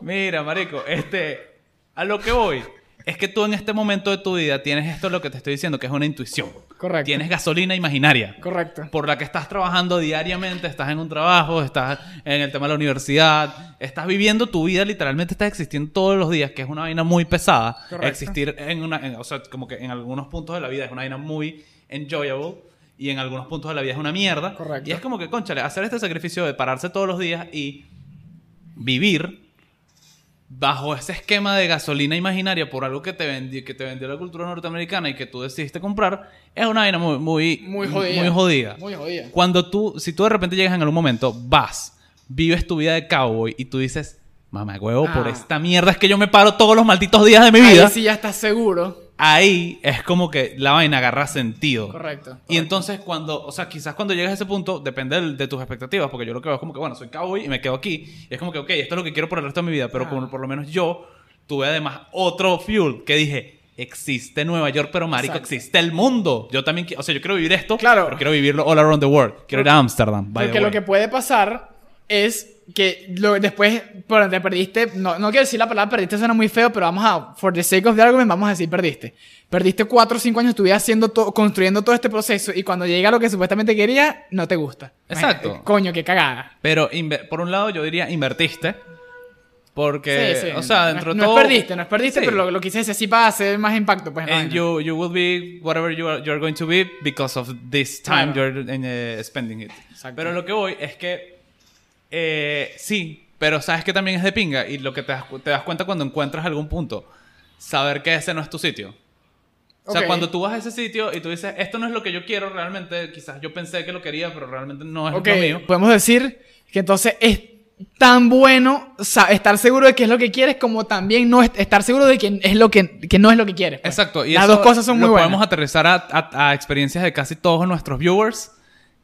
Mira, marico, este, a lo que voy es que tú en este momento de tu vida tienes esto lo que te estoy diciendo, que es una intuición. Correcto. Tienes gasolina imaginaria. Correcto. Por la que estás trabajando diariamente, estás en un trabajo, estás en el tema de la universidad, estás viviendo tu vida, literalmente estás existiendo todos los días, que es una vaina muy pesada. Correcto. Existir en una, en- o sea, como que en algunos puntos de la vida es una vaina muy enjoyable y en algunos puntos de la vida es una mierda. Correcto. Y es como que, conchale, hacer este sacrificio de pararse todos los días y vivir bajo ese esquema de gasolina imaginaria por algo que te vendió, que te vendió la cultura norteamericana y que tú decidiste comprar, es una vaina muy, muy, Muy jodida. Muy jodida. Muy jodida. Cuando tú, si tú de repente llegas en algún momento, vas, vives tu vida de cowboy y tú dices, mamá huevo, por Ah. esta mierda es que yo me paro todos los malditos días de mi vida. Ahí sí ya estás seguro. Ahí es como que la vaina agarra sentido. Correcto. Y entonces cuando, o sea, quizás cuando llegas a ese punto, depende del- de, tus expectativas, porque yo lo que veo es como que, bueno, soy cowboy y me quedo aquí. Y es como que, ok, esto es lo que quiero por el resto de mi vida, pero Ah. como por lo menos yo tuve además otro fuel que dije, existe Nueva York, pero marico, Exacto. existe el mundo. Yo también, o sea, yo quiero vivir esto, Claro. pero quiero vivirlo all around the world. Quiero ir a the Porque lo que puede pasar es que lo, después, por te perdiste, no, no quiero decir la palabra perdiste, suena muy feo, pero vamos a, for the sake of the argument, vamos a decir perdiste. Perdiste 4 o 5 años, estuviste haciendo to- construyendo todo este proceso y cuando llega lo que supuestamente quería, no te gusta. Exacto. Coño, qué cagada. Pero por un lado yo diría invertiste, porque, sí, sí. o sea, No- dentro no, de todo... es perdiste, no es perdiste, Sí. pero lo, lo quise decir así para hacer más impacto. Pues, And you, you will be whatever you are, you're going to be because of this time Claro. you're eh, spending it. Exacto. Pero lo que voy es que eh, sí, pero sabes que también es de pinga y lo que te das, cu- te das cuenta cuando encuentras algún punto, saber que ese no es tu sitio. O sea, cuando tú vas a ese sitio y tú dices, esto no es lo que yo quiero realmente, quizás yo pensé que lo quería, pero realmente no es Ok, lo mío. podemos decir que entonces es tan bueno estar seguro de que es lo que quieres como también no es- estar seguro de que es lo que, que no es lo que quieres. pues. Exacto. Y Las eso dos cosas son muy lo buenas. podemos aterrizar a, a- a experiencias de casi todos nuestros viewers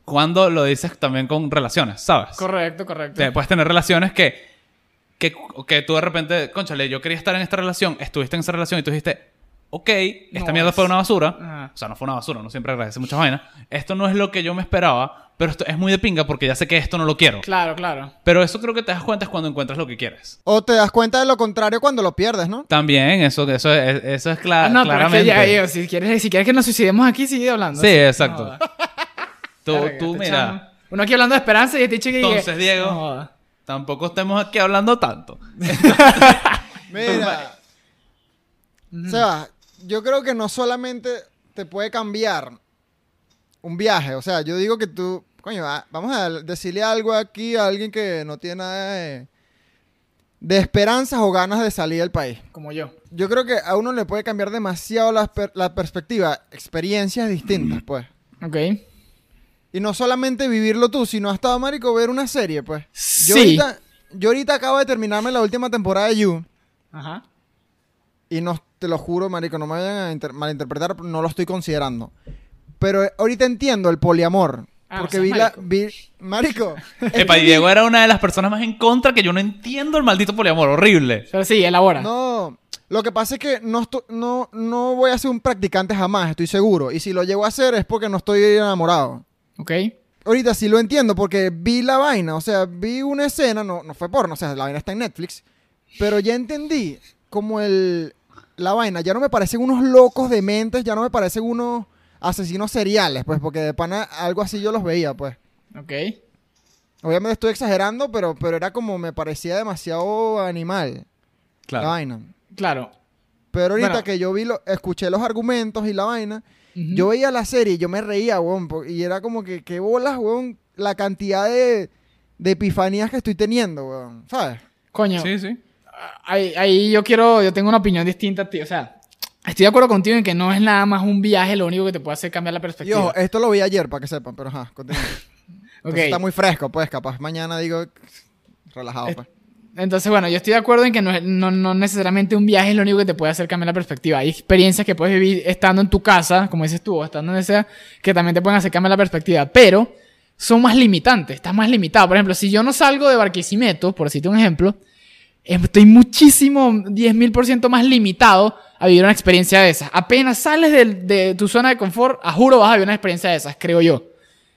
cuando lo dices también con relaciones, ¿sabes? Correcto, correcto. Te- puedes tener relaciones que, que, que tú de repente, conchale, yo quería estar en esta relación, estuviste en esa relación y tú dijiste, ok, esta No mierda es. fue una basura. Ajá. O sea, no fue una basura, no siempre agradece muchas vainas. Esto no es lo que yo me esperaba, pero esto es muy de pinga porque ya sé que esto no lo quiero. Claro, claro. Pero eso creo que te das cuenta es cuando encuentras lo que quieres. O te das cuenta de lo contrario cuando lo pierdes, ¿no? También, eso, eso, es, eso es cla- Ah, no, pero es claramente. que ya, yo, si, quieres, si quieres que nos suicidemos aquí, sigue hablando. Sí, exacto. No. Tú, tú mira, chamo. Uno aquí hablando de esperanza y este chico que- Entonces, Diego. No tampoco estemos aquí hablando tanto. *laughs* Mira. *laughs* Seba, yo creo que no solamente te puede cambiar un viaje. O sea, yo digo que tú. Coño, vamos a decirle algo aquí a alguien que no tiene nada de, de esperanzas o ganas de salir del país. Como yo. Yo creo que a uno le puede cambiar demasiado la, la perspectiva. Experiencias distintas, pues. Ok. Y no solamente vivirlo tú, sino hasta, marico, ver una serie, pues. Yo, Sí. ahorita, yo ahorita acabo de terminarme la última temporada de You. Ajá. Y no, te lo juro, marico, no me vayan a inter- malinterpretar, no lo estoy considerando. Pero ahorita entiendo el poliamor. Ah, porque o sea, vi la... marico. Vi, marico. *laughs* Epa, Diego era una de las personas más en contra que yo no entiendo el maldito poliamor. Horrible. Pero sí, elabora. No, lo que pasa es que no, estu- no, no voy a ser un practicante jamás, estoy seguro. Y si lo llego a hacer es porque no estoy enamorado. Ok. ahorita sí lo entiendo porque vi la vaina, o sea, vi una escena, no, no fue porno, o sea, la vaina está en Netflix, pero ya entendí como el, la vaina, ya no me parecen unos locos de mentes, ya no me parecen unos asesinos seriales, pues, porque de pana algo así yo los veía, pues. Ok. Obviamente estoy exagerando, pero, pero era como me parecía demasiado animal la Claro. vaina. Claro. Pero ahorita Bueno. que yo vi lo, escuché los argumentos y la vaina, Yo veía la serie y yo me reía, weón, y era como que, qué bolas, weón, la cantidad de, de epifanías que estoy teniendo, weón, ¿sabes? Coño, Sí, sí. ahí, ahí yo quiero, yo tengo una opinión distinta a ti. O sea, estoy de acuerdo contigo en que no es nada más un viaje lo único que te puede hacer cambiar la perspectiva. ojo, esto lo vi ayer, para que sepan, pero ajá, continúa. *laughs* Está muy fresco, pues, capaz mañana digo, relajado, Es- pues. Entonces, bueno, yo estoy de acuerdo en que no, es- no, no necesariamente un viaje es lo único que te puede hacer cambiar la perspectiva. Hay experiencias que puedes vivir estando en tu casa, como dices tú, o estando donde sea, que también te pueden hacer cambiar la perspectiva. Pero son más limitantes, estás más limitado. Por ejemplo, si yo no salgo de Barquisimeto, por decirte un ejemplo, estoy muchísimo, 10.000% más limitado a vivir una experiencia de esas. Apenas sales de, tu zona de confort, a juro vas a vivir una experiencia de esas, creo yo.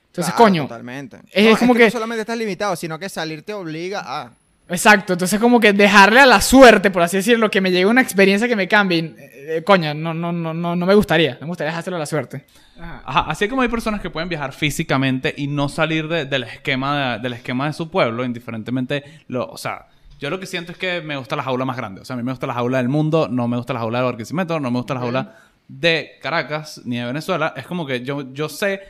Entonces, Claro, coño, Totalmente. es No, como que, que- no solamente estás limitado, sino que salir te obliga a... Exacto, entonces como que dejarle a la suerte, por así decirlo, que me llegue una experiencia que me cambie, eh, eh, coño, no, no, no, no, no me gustaría, no me gustaría dejárselo a la suerte. Ajá, así como hay personas que pueden viajar físicamente y no salir de- del, esquema de, del esquema de su pueblo, indiferentemente, lo, o sea, yo lo que siento es que me gusta la jaula más grande. O sea, a mí me gusta la jaula del mundo, no me gusta la jaula de Barquisimeto, no me gusta la jaula de Caracas ni de Venezuela. Es como que yo, yo sé,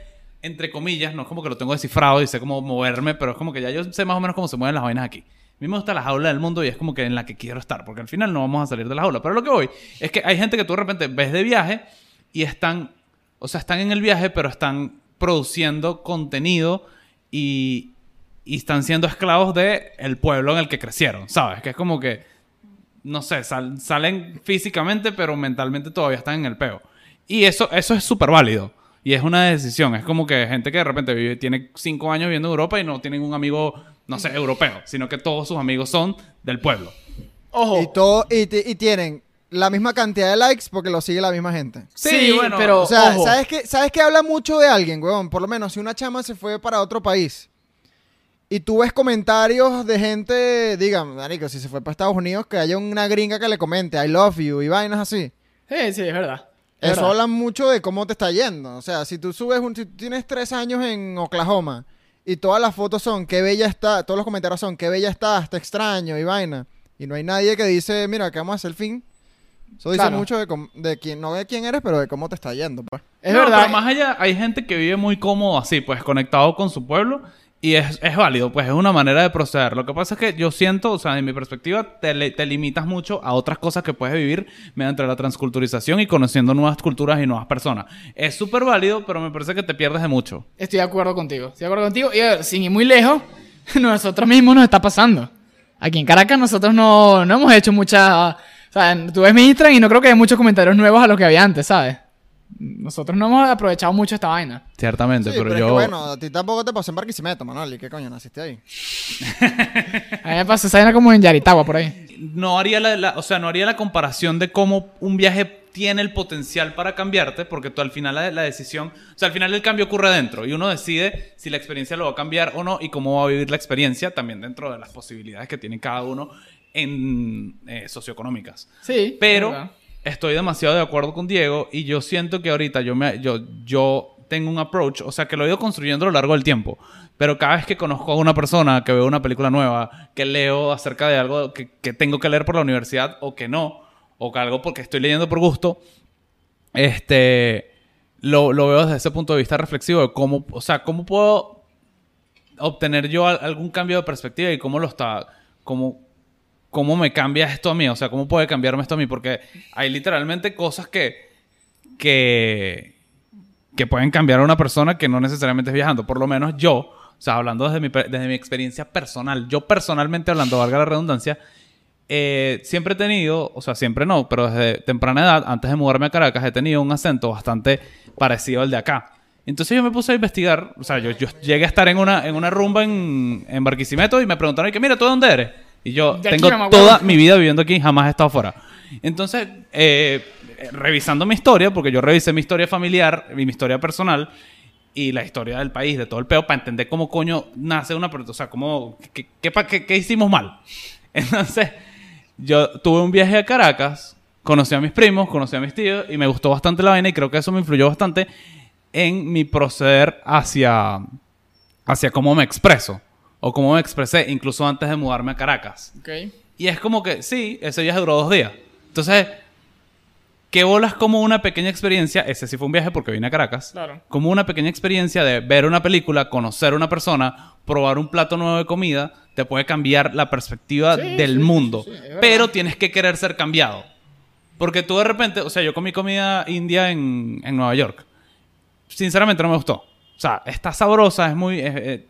entre comillas, no es como que lo tengo descifrado y sé cómo moverme, pero es como que ya yo sé más o menos cómo se mueven las vainas aquí. A mí me gusta la jaula del mundo y es como que en la que quiero estar, porque al final no vamos a salir de la jaula. Pero lo que voy es que hay gente que tú de repente ves de viaje y están, o sea, están en el viaje, pero están produciendo contenido y, y están siendo esclavos de el pueblo en el que crecieron, ¿sabes? Que es como que, no sé, sal- salen físicamente, pero mentalmente todavía están en el peo. Y eso, eso es súper válido. Y es una decisión. Es como que gente que de repente vive, tiene cinco años viviendo en Europa y no tienen un amigo, no sé, europeo, sino que todos sus amigos son del pueblo. Ojo, Y, todo, y, y tienen la misma cantidad de likes porque lo sigue la misma gente. sí, pero O sea, ojo. ¿sabes qué, ¿sabes qué habla mucho de alguien, weón? Por lo menos si una chama se fue para otro país y tú ves comentarios de gente, digan, marico, si se fue para Estados Unidos, que haya una gringa que le comente I love you y vainas así. Sí, sí, es verdad. Es Eso verdad. habla mucho de cómo te está yendo. O sea, si tú subes un... Si tú tienes tres años en Oklahoma y todas las fotos son qué bella está, todos los comentarios son qué bella estás, te extraño y vaina. Y no hay nadie que dice, mira, que vamos a hacer el fin. Eso dice Claro. mucho de, cómo- de quién, no de quién eres, pero de cómo te está yendo, pues. Es No, verdad. Pero más allá, hay gente que vive muy cómodo así, pues conectado con su pueblo. Y es, es válido, pues es una manera de proceder. Lo que pasa es que yo siento, o sea, en mi perspectiva, te, te limitas mucho a otras cosas que puedes vivir mediante la transculturización y conociendo nuevas culturas y nuevas personas. Es súper válido, pero me parece que te pierdes de mucho. Estoy de acuerdo contigo. Estoy de acuerdo contigo. Y sin ir muy lejos, *laughs* nosotros mismos nos está pasando. Aquí en Caracas nosotros no, no hemos hecho mucha... O sea, tú ves mi y no creo que haya muchos comentarios nuevos a los que había antes, ¿sabes? Nosotros no hemos aprovechado mucho esta vaina. Ciertamente, Sí, pero, pero, es yo... que bueno, a ti tampoco te pasó en Barquisimeto, Manuel. ¿Y qué coño naciste ahí? *laughs* A mí me pasó esa vaina como en Yaritagua, por ahí. no haría la, la- o sea, no haría la comparación de cómo un viaje tiene el potencial para cambiarte, porque tú al final la, la decisión, o sea, al final el cambio ocurre dentro y uno decide si la experiencia lo va a cambiar o no y cómo va a vivir la experiencia también dentro de las posibilidades que tiene cada uno en eh, socioeconómicas. Sí. es Pero. Estoy demasiado de acuerdo con Diego y yo siento que ahorita yo, me, yo, yo tengo un approach, o sea, que lo he ido construyendo a lo largo del tiempo. Pero cada vez que conozco a una persona, que veo una película nueva, que leo acerca de algo que, que tengo que leer por la universidad o que no, o que algo porque estoy leyendo por gusto, este, lo, lo veo desde ese punto de vista reflexivo de cómo, o sea, cómo puedo obtener yo al- algún cambio de perspectiva y cómo lo está, cómo, cómo me cambia esto a mí, o sea, cómo puede cambiarme esto a mí, porque hay literalmente cosas que, que, que pueden cambiar a una persona que no necesariamente es viajando, por lo menos yo, o sea, hablando desde mi, desde mi experiencia personal, yo personalmente hablando, valga la redundancia, eh, siempre he tenido, o sea, siempre no, pero desde temprana edad, antes de mudarme a Caracas, he tenido un acento bastante parecido al de acá. Entonces yo me puse a investigar, o sea, yo, llegué a estar en una, en una rumba en, en Barquisimeto y me preguntaron, que mira, ¿tú de dónde eres? Y yo De tengo toda mi vida viviendo aquí, jamás he estado fuera. Entonces, eh, revisando mi historia, porque yo revisé mi historia familiar y mi historia personal, y la historia del país, de todo el peo, para entender cómo coño nace una persona, o sea, cómo, qué, qué, qué- qué hicimos mal. *laughs* Entonces, yo tuve un viaje a Caracas, conocí a mis primos, conocí a mis tíos y me gustó bastante la vaina y creo que eso me influyó bastante en mi proceder hacia, hacia cómo me expreso o cómo me expresé incluso antes de mudarme a Caracas. Ok. Y es como que, sí, ese viaje duró dos días. Entonces, ¿qué bolas como una pequeña experiencia? Ese sí fue un viaje porque vine a Caracas. Claro. Como una pequeña experiencia de ver una película, conocer a una persona, probar un plato nuevo de comida, te puede cambiar la perspectiva Sí, del sí, mundo. sí, pero tienes que querer ser cambiado. Porque tú de repente, o sea, yo comí comida india en, en Nueva York. Sinceramente no me gustó. O sea, está sabrosa, es muy... eh,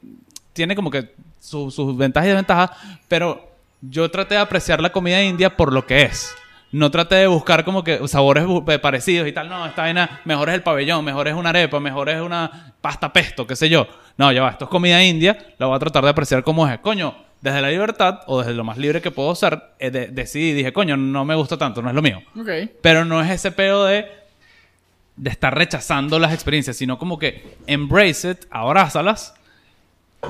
tiene como que su- sus ventajas y desventajas, pero yo traté de apreciar la comida india por lo que es. No traté de buscar como que sabores eh, parecidos y tal. No, esta vaina mejor es el pabellón, mejor es una arepa, mejor es una pasta pesto, qué sé yo. No, ya va, esto es comida india, la voy a tratar de apreciar como es. Coño, desde la libertad o desde lo más libre que puedo ser, eh, de- decidí, dije, coño, no me gusta tanto, no es lo mío. Ok. Pero no es ese peo de, de estar rechazando las experiencias, sino como que embrace it, abrázalas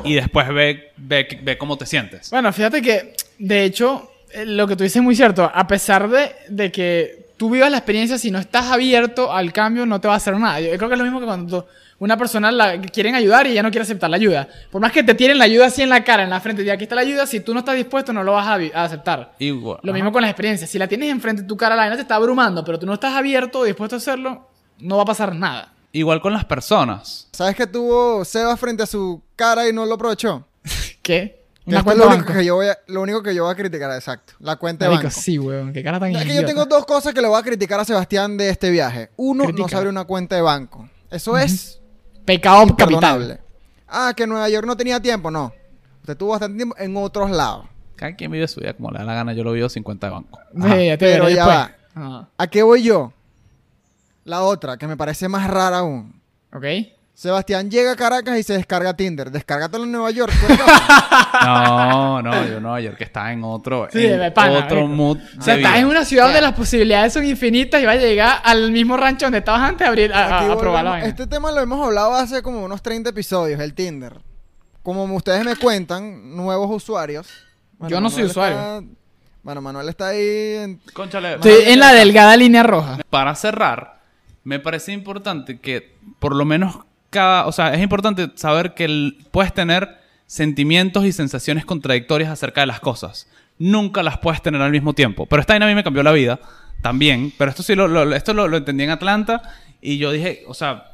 y después ve, ve, ve cómo te sientes. Bueno, fíjate que, de hecho, eh, lo que tú dices es muy cierto. A pesar de, de que tú vivas la experiencia, si no estás abierto al cambio, no te va a hacer nada. Yo creo que es lo mismo que cuando tú- una persona la quieren ayudar y ya no quiere aceptar la ayuda. Por más que te tiren la ayuda así en la cara, en la frente, y aquí está la ayuda, si tú no estás dispuesto, no lo vas a, a aceptar. Igual. Lo mismo con las experiencias. Si la tienes enfrente de tu cara, la vaina te está abrumando, pero tú no estás abierto o dispuesto a hacerlo, no va a pasar nada. Igual con las personas. ¿Sabes que tuvo Seba frente a su cara y no lo aprovechó? *laughs* ¿Qué? Que es lo único, que yo voy a, lo único que yo voy a criticar, exacto. La cuenta de banco. sí, weón. Qué cara tan Es que yo tengo dos cosas que le voy a criticar a Sebastián de este viaje. Uno, no se abre una cuenta de banco. Eso es Pecado capital. Ah, que Nueva York no tenía tiempo. No. Usted tuvo bastante tiempo en otros lados. Cada quien vive su vida como le da la gana. Yo lo vivo 50 de banco. Sí, ya te pero ya después. va. Ajá. ¿A qué voy yo? La otra, que me parece más rara aún. Ok. Sebastián llega a Caracas y se descarga Tinder. Descárgatelo en Nueva York. *laughs* No, no, yo Nueva York está en otro, Sí, en pana, otro mood. O sea, estás en una ciudad donde las posibilidades son infinitas y vas a llegar al mismo rancho donde estabas antes de abrir a, a- Aquí a probar la volvemos- vaina. Este tema lo hemos hablado hace como unos 30 episodios, el Tinder. Como ustedes me cuentan, nuevos usuarios. Yo no soy usuario. está- Bueno, Manuel está ahí en- Cónchale, Estoy en la delgada línea roja. para cerrar, me parece importante que por lo menos cada, o sea, es importante saber que puedes tener sentimientos y sensaciones contradictorias acerca de las cosas. Nunca las puedes tener al mismo tiempo. Pero esta a mí me cambió la vida también. Pero esto sí lo, esto lo entendí en Atlanta y yo dije, o sea,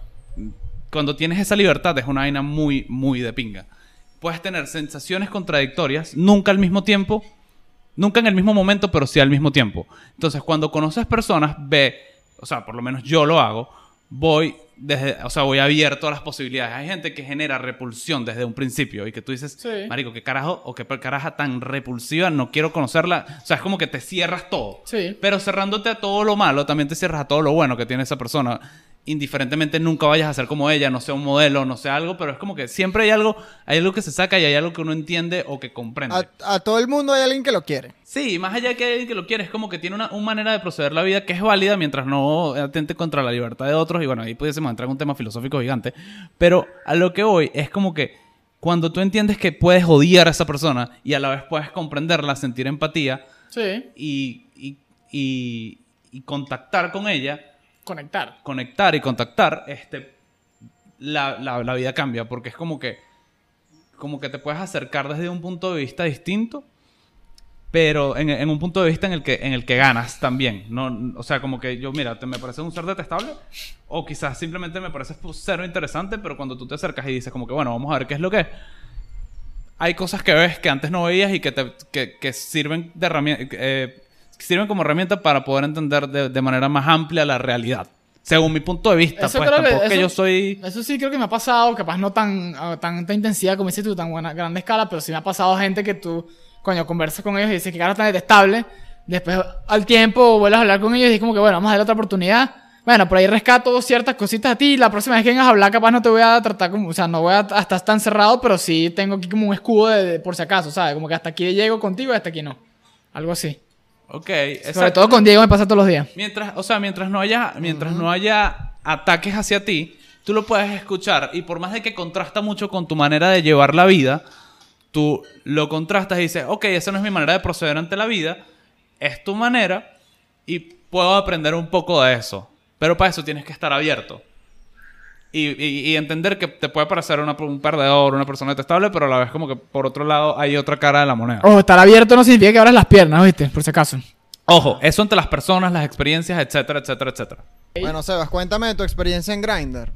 cuando tienes esa libertad es una vaina muy, muy de pinga. Puedes tener sensaciones contradictorias, nunca al mismo tiempo, Nunca en el mismo momento, pero sí al mismo tiempo. Entonces, cuando conoces personas, ve, o sea, por lo menos yo lo hago, voy desde, o sea, voy abierto a las posibilidades. Hay gente que genera repulsión desde un principio y que tú dices, Sí. marico, qué carajo o qué caraja tan repulsiva, no quiero conocerla. O sea, es como que te cierras todo. Sí. Pero cerrándote a todo lo malo, también te cierras a todo lo bueno que tiene esa persona. Indiferentemente nunca vayas a ser como ella, no sea un modelo, no sea algo, pero es como que siempre hay algo, hay algo que se saca y hay algo que uno entiende o que comprende. a, a todo el mundo hay alguien que lo quiere. Sí, más allá de que hay alguien que lo quiere, es como que tiene una, una manera de proceder la vida que es válida mientras no atente contra la libertad de otros. Y bueno, ahí pudiésemos entrar en un tema filosófico gigante. Pero a lo que voy es como que cuando tú entiendes que puedes odiar a esa persona y a la vez puedes comprenderla, sentir empatía Sí. y, y, y- y contactar con ella, Conectar. conectar y contactar, este, la, la- la vida cambia. Porque es como que, como que te puedes acercar desde un punto de vista distinto pero en, en un punto de vista en el que en el que ganas también no o sea como que yo mira te me parece un ser detestable o quizás simplemente me parece cero interesante pero cuando tú te acercas y dices como que bueno vamos a ver qué es lo que es hay cosas que ves que antes no veías y que te que, que sirven de herramienta eh, sirven como herramienta para poder entender de, de manera más amplia la realidad según mi punto de vista Eso pues creo tampoco que eso- yo soy Eso sí creo que me ha pasado, capaz no tan a tanta intensidad como dices tú, tan buena, grande escala, pero sí me ha pasado gente que tú, coño, conversas con ellos y dices que cara tan detestable, después al tiempo vuelves a hablar con ellos y es como que, bueno, vamos a darle otra oportunidad. Bueno, por ahí rescato ciertas cositas a ti la próxima vez que vengas a hablar capaz no te voy a tratar como, o sea, no voy a a estar tan cerrado, pero sí tengo aquí como un escudo de, de por si acaso, ¿sabes? Como que hasta aquí llego contigo y hasta aquí no. Algo así. Ok Sobre exacto. todo con Diego me pasa todos los días. Mientras, o sea, mientras no haya, mientras no haya ataques hacia ti, tú lo puedes escuchar y por más de que contrasta mucho con tu manera de llevar la vida, tú lo contrastas y dices, ok, esa no es mi manera de proceder ante la vida, es tu manera y puedo aprender un poco de eso. Pero para eso tienes que estar abierto. Y, y- y entender que te puede parecer una- un perdedor, una persona detestable, pero a la vez como que por otro lado hay otra cara de la moneda. Ojo, estar abierto no significa que abras las piernas, ¿viste? Por si acaso. Ojo, eso ante las personas, las experiencias, etcétera, etcétera, etcétera. Bueno, Sebas, cuéntame de tu experiencia en Grindr.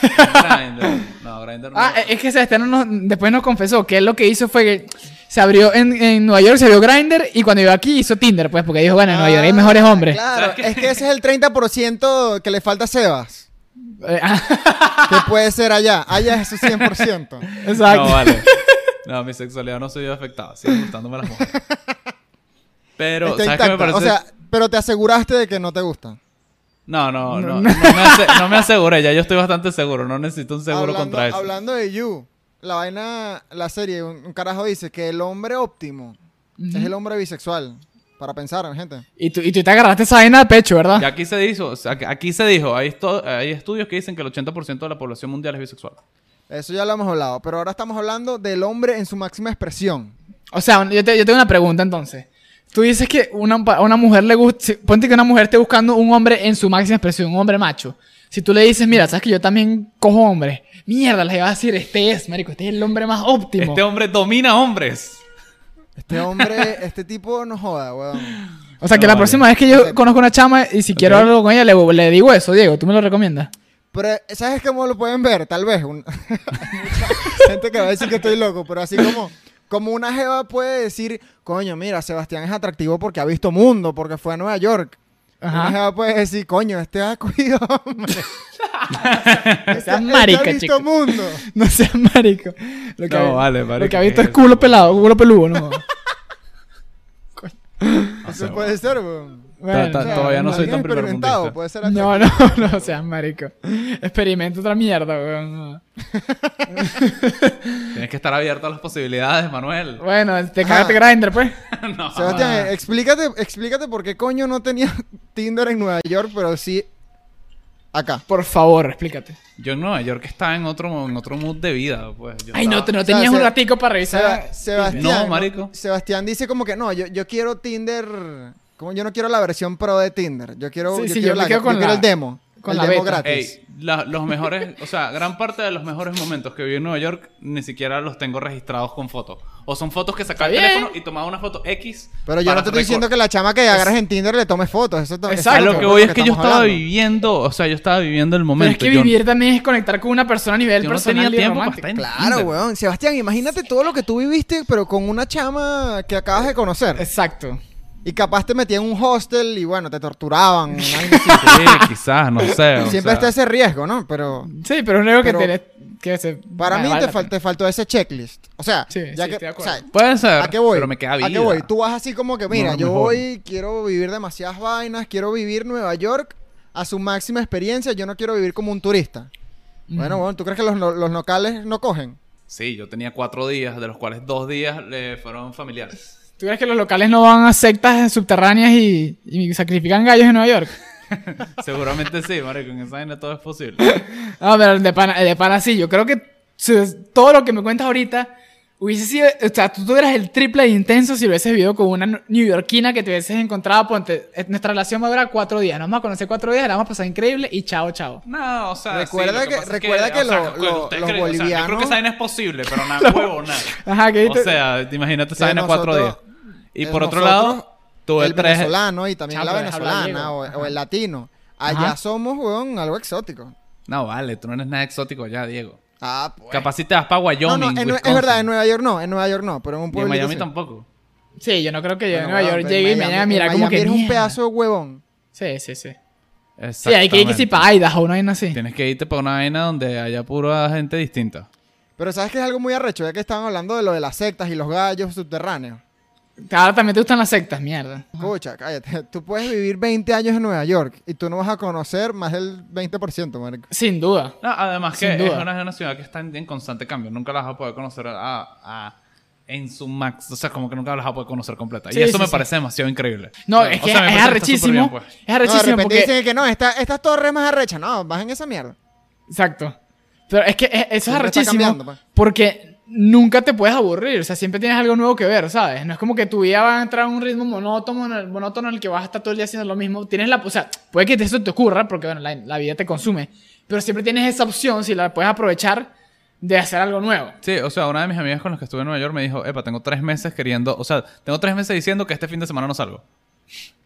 Grindr. *laughs* No, Grindr no. Ah, es que Sebastián nos- después nos confesó que él lo que hizo fue que se abrió en, en Nueva York, se abrió Grindr y cuando iba aquí hizo Tinder, pues, porque dijo, bueno, en Nueva York hay mejores Ah, hombres. Claro, es que ese es el 30% que le falta a Sebas. Eh, *laughs* Que puede ser allá. Allá es su 100%. Exacto. No, vale. No, mi sexualidad no se vio afectada. Siguen gustándome las mujeres. Pero, Está ¿sabes qué me intacta. parece? O sea, pero te aseguraste de que no te gusta. no, no, no, no, me ase- no me aseguré. Ya yo estoy bastante seguro. No necesito un seguro hablando, contra eso. Hablando de You, la vaina, la serie, un, un carajo dice que el hombre óptimo es el hombre bisexual. Para pensar, gente. Y tú, y tú te agarraste esa vaina de pecho, ¿verdad? Y aquí se dijo, aquí se dijo, hay, esto- hay estudios que dicen que el 80% de la población mundial es bisexual. Eso ya lo hemos hablado. Pero ahora estamos hablando del hombre en su máxima expresión. O sea, yo, te- yo tengo una pregunta entonces. Tú dices que una, a una mujer le gusta. si- Ponte que una mujer esté buscando un hombre en su máxima expresión, un hombre macho. Si tú le dices, mira, sabes que yo también cojo hombres. Mierda, le vas a decir, este es, marico, este es el hombre más óptimo. Este hombre domina hombres. Este hombre, *laughs* este tipo no joda, weón. o sea, que No, la vale. próxima vez que yo conozco una chama y si quiero Ok. hablar con ella, le, le digo eso, Diego. ¿Tú me lo recomiendas? Pero, ¿sabes cómo lo pueden ver? Tal vez. un- *laughs* Hay mucha gente que va a decir que estoy loco, pero así como, como una jeva puede decir, coño, mira, Sebastián es atractivo porque ha visto mundo, porque fue a Nueva York. Ajá. Una jeva puede decir, coño, este ha cogido *laughs* hombre. *laughs* No Este- seas este marica, ha visto chico. mundo. *laughs* No seas marico. Lo que, No, ha- vale, marico, Lo que ha ¿qué visto es culo eso? pelado, culo peludo, ¿no? No Eso sé, puede ser, weón. Bueno, ta- O sea, todavía no soy tan experimentado, mundista. puede ser No, no, *laughs* no seas marico. Experimento otra mierda, weón. no. *laughs* Tienes que estar abierto a las posibilidades, Manuel. Bueno, *laughs* te cagaste Grindr, pues. no. Sebastián, explícate, explícate por qué coño no tenía Tinder en Nueva York, pero sí acá. Por favor, explícate. Yo en Nueva York estaba en otro, en otro mood de vida, pues. Yo Ay, no, estaba- te- no O sea, tenías un ratico para revisar. Seba- Sebastián, No, marico. Sebastián dice como que no, yo, yo quiero Tinder. Como yo no quiero la versión pro de Tinder. Yo quiero, Sí, yo sí, quiero, yo la- yo con quiero la- el demo. con el la demo beta. gratis. Ey, la- los mejores, o sea, gran parte de los mejores momentos que viví en Nueva York ni siquiera los tengo registrados con fotos. O son fotos que sacaba el teléfono y tomaba una foto X. Pero yo no te estoy diciendo que la chama que agarres en Tinder le tome fotos. Eso, to- eso Exacto. A lo es que lo voy es que yo estaba hablando. viviendo, o sea, yo estaba viviendo el Pero momento. es que yo, vivir también es conectar con una persona a nivel yo no personal tenía y tiempo para romántico. estar en Claro, Tinder. weón. Sebastián, imagínate todo lo que tú viviste, pero con una chama que acabas de conocer. Exacto. Y capaz te metían en un hostel y bueno, te torturaban. *laughs* Sí, quizás, no sé. Siempre sea, está ese riesgo, ¿no? Pero Sí, pero es un que tienes que se... para mí vale te, fal- faltó ese checklist. O sea, Sí, ya sí, que, estoy de o acuerdo. sea, Puede ser, ¿A qué voy? pero me queda vida. ¿A qué voy? Tú vas así como que, mira, No, yo mejor. voy, quiero vivir demasiadas vainas, quiero vivir Nueva York a su máxima experiencia, yo no quiero vivir como un turista. Bueno, bueno, ¿tú crees que los, locales no cogen? Sí, yo tenía cuatro días, de los cuales dos días le fueron familiares. ¿Tú crees que los locales no van a sectas subterráneas y, y sacrifican gallos en Nueva York? *laughs* Seguramente sí, marico, en esa vaina todo es posible. *laughs* No, pero de pana, de pana sí. Yo creo que todo lo que me cuentas ahorita hubiese sido... O sea, tú tuvieras el triple de intenso si hubieses vivido con una neoyorquina que te hubieses encontrado. Ponte, eh, nuestra relación va a durar cuatro días. Nos vamos a conocer cuatro días, la vamos a pasar increíble y chao, chao. No, o sea, Recuerda sí, lo que- recuerda que o sea, lo- lo- los creen- o sea, yo creo que bolivianos- esa vaina es posible, pero nada, *laughs* huevo, nada. Ajá, que O te- sea, imagínate esa vaina cuatro días. Y por otro nosotros, lado, tuve el tres... venezolano y también la venezolana o, el latino. Allá Ajá. somos, weón, algo exótico. No, vale, tú no eres nada exótico ya, Diego. Ah, pues. Capaz si te vas para Wyoming, no, en- es verdad, en Nueva York no, en Nueva York no, pero en un Y en pueblo. Miami tampoco. Sí, yo no creo que yo en Nueva York llegue y me vayan a mirar como Miami que... eres un pedazo de huevón. Sí, sí, sí. Sí, hay que ir si para Idaho, una vaina así. Tienes que irte para una vaina donde haya pura gente distinta. Pero sabes que es algo muy arrecho, ya que estaban hablando de lo de las sectas y los gallos subterráneos. Ahora también te gustan las sectas, mierda. Escucha, cállate. Tú puedes vivir 20 años en Nueva York y tú no vas a conocer más del 20%, marico. Sin duda. No, además que es duda. una, es una ciudad que está en, en constante cambio. Nunca la vas a poder conocer a, a- en su max. O sea, como que nunca la vas a poder conocer completa. Sí, y eso sí, me sí. parece demasiado increíble. No, O es que parece es arrechísimo. bien, pues. Es No, de arrechísimo repente porque... dicen que no, esta, esta torre es más arrecha. No, bajen esa mierda. Exacto. Pero es que eso es Siempre arrechísimo. cambiando, pues. Porque nunca te puedes aburrir. O sea, siempre tienes algo nuevo que ver, ¿sabes? No es como que tu vida va a entrar a un ritmo monótono en el, monótono en el que vas a estar todo el día haciendo lo mismo. Tienes la... O sea, puede que eso te ocurra porque, bueno, la, la vida te consume. Pero siempre tienes esa opción, si la puedes aprovechar, de hacer algo nuevo. Sí, o sea, una de mis amigas con las que estuve en Nueva York me dijo, epa, tengo tres meses queriendo, o sea, tengo tres meses diciendo que este fin de semana no salgo.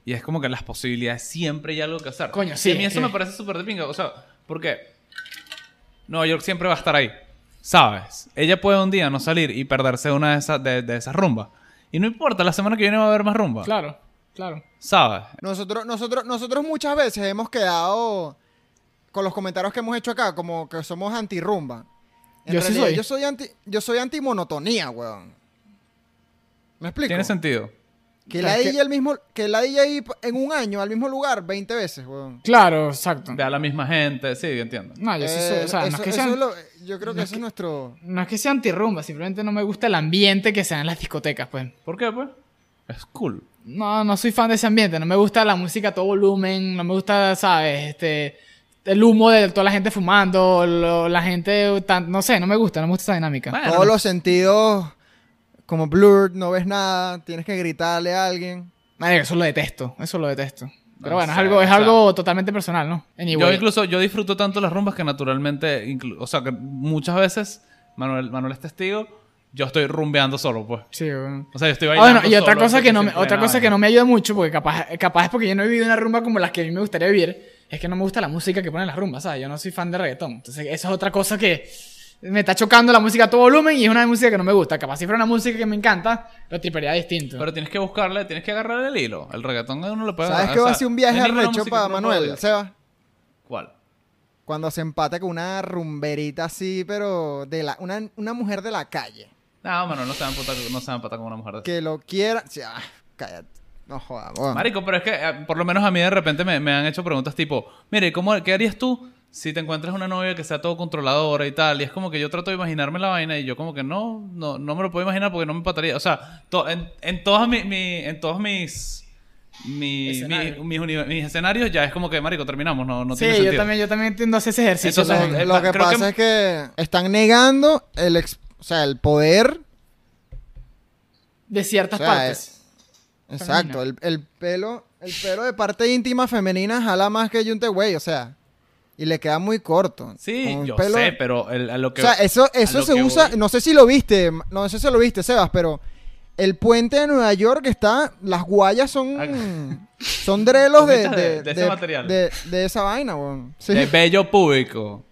Y es como que las posibilidades siempre hay algo que hacer. Coño, Y sí, a mí es eso me parece súper de pinga, o sea, porque Nueva York siempre va a estar ahí, ¿sabes? Ella puede un día no salir y perderse una de esas, de, de esas rumbas. Y no importa, la semana que viene va a haber más rumba, Claro, claro. ¿sabes? Nosotros, nosotros, nosotros muchas veces hemos quedado con los comentarios que hemos hecho acá, como que somos anti-rumba. En Yo sí realidad, soy. Yo soy anti, yo soy anti-monotonía, weón. ¿Me explico? Tiene sentido. Que la es que- DJ el mismo, que la DJ ahí en un año al mismo lugar 20 veces, weón. Claro, exacto. Ve a la misma gente, sí, entiendo. No, yo sí soy... O sea, Eh, no eso- es que eso sean... es lo- yo creo que no ese es es nuestro... No es que sea antirrumba, simplemente no me gusta el ambiente que sea en las discotecas, pues. ¿Por qué, pues? Es cool. No, no soy fan de ese ambiente. No me gusta la música a todo volumen. No me gusta, ¿sabes? Este, el humo de toda la gente fumando. lo- la gente, tan- no sé, no me gusta. No me gusta esa dinámica. Bueno, Todos los sentidos como blurred, no ves nada, tienes que gritarle a alguien. Eso lo detesto. Eso lo detesto. Pero No bueno, es sé, algo, es o sea- algo totalmente personal, ¿no? Anyway. Yo incluso, yo disfruto tanto las rumbas que naturalmente, inclu- o sea, que muchas veces, Manuel, Manuel es testigo, yo estoy rumbeando solo, pues. Sí, bueno. O sea, yo estoy Ah, bailando bueno, y otra solo, cosa que no me, otra cosa que no me ayuda mucho, porque capaz, capaz es porque yo no he vivido una rumba como las que a mí me gustaría vivir, es que no me gusta la música que ponen las rumbas, ¿sabes? Yo no soy fan de reggaetón. Entonces, eso es otra cosa que me está chocando la música a todo volumen y es una música que no me gusta. Capaz si fuera una música que me encanta, lo tripería distinto. Pero tienes que buscarle, tienes que agarrarle el hilo. El reggaetón uno lo puede ¿Sabes o que va a ser un viaje arrecho para Manuel. Seba? ¿Cuál? Cuando se empate con una rumberita así, pero de la, una, una mujer de la calle. No, Manuel no se va a empatar, no se va a empatar con una mujer de Que lo quiera. sí, ah, cállate. No jodas, weón. Marico, pero es que eh, por lo menos a mí de repente me, me han hecho preguntas tipo, mire, ¿cómo, ¿qué harías tú si te encuentras una novia que sea todo controladora y tal? Y es como que yo trato de imaginarme la vaina y yo como que no, no, no me lo puedo imaginar porque no me empataría. O sea, to- en, en todas mi, mi- en todos mis... mi- mis, mis escenarios ya es como que, marico, terminamos, no, no sí, tiene yo sentido. también, yo también tiendo a hacer ese ejercicio. Entonces, también. Lo que pasa es que están negando el, ex- o sea, el poder. de ciertas o sea, partes. Exacto, el, el pelo, el pelo de parte íntima femenina jala más que Yunte Güey, o sea, y le queda muy corto. Sí, yo pelo- sé, pero el- a lo que... O sea, eso, eso se usa, voy- no sé si lo viste, no sé si lo viste, Sebas, pero el puente de Nueva York está, las guayas son, son drelos de, de, de- de ese de- material. de- de esa vaina, weón. Sí. De bello público.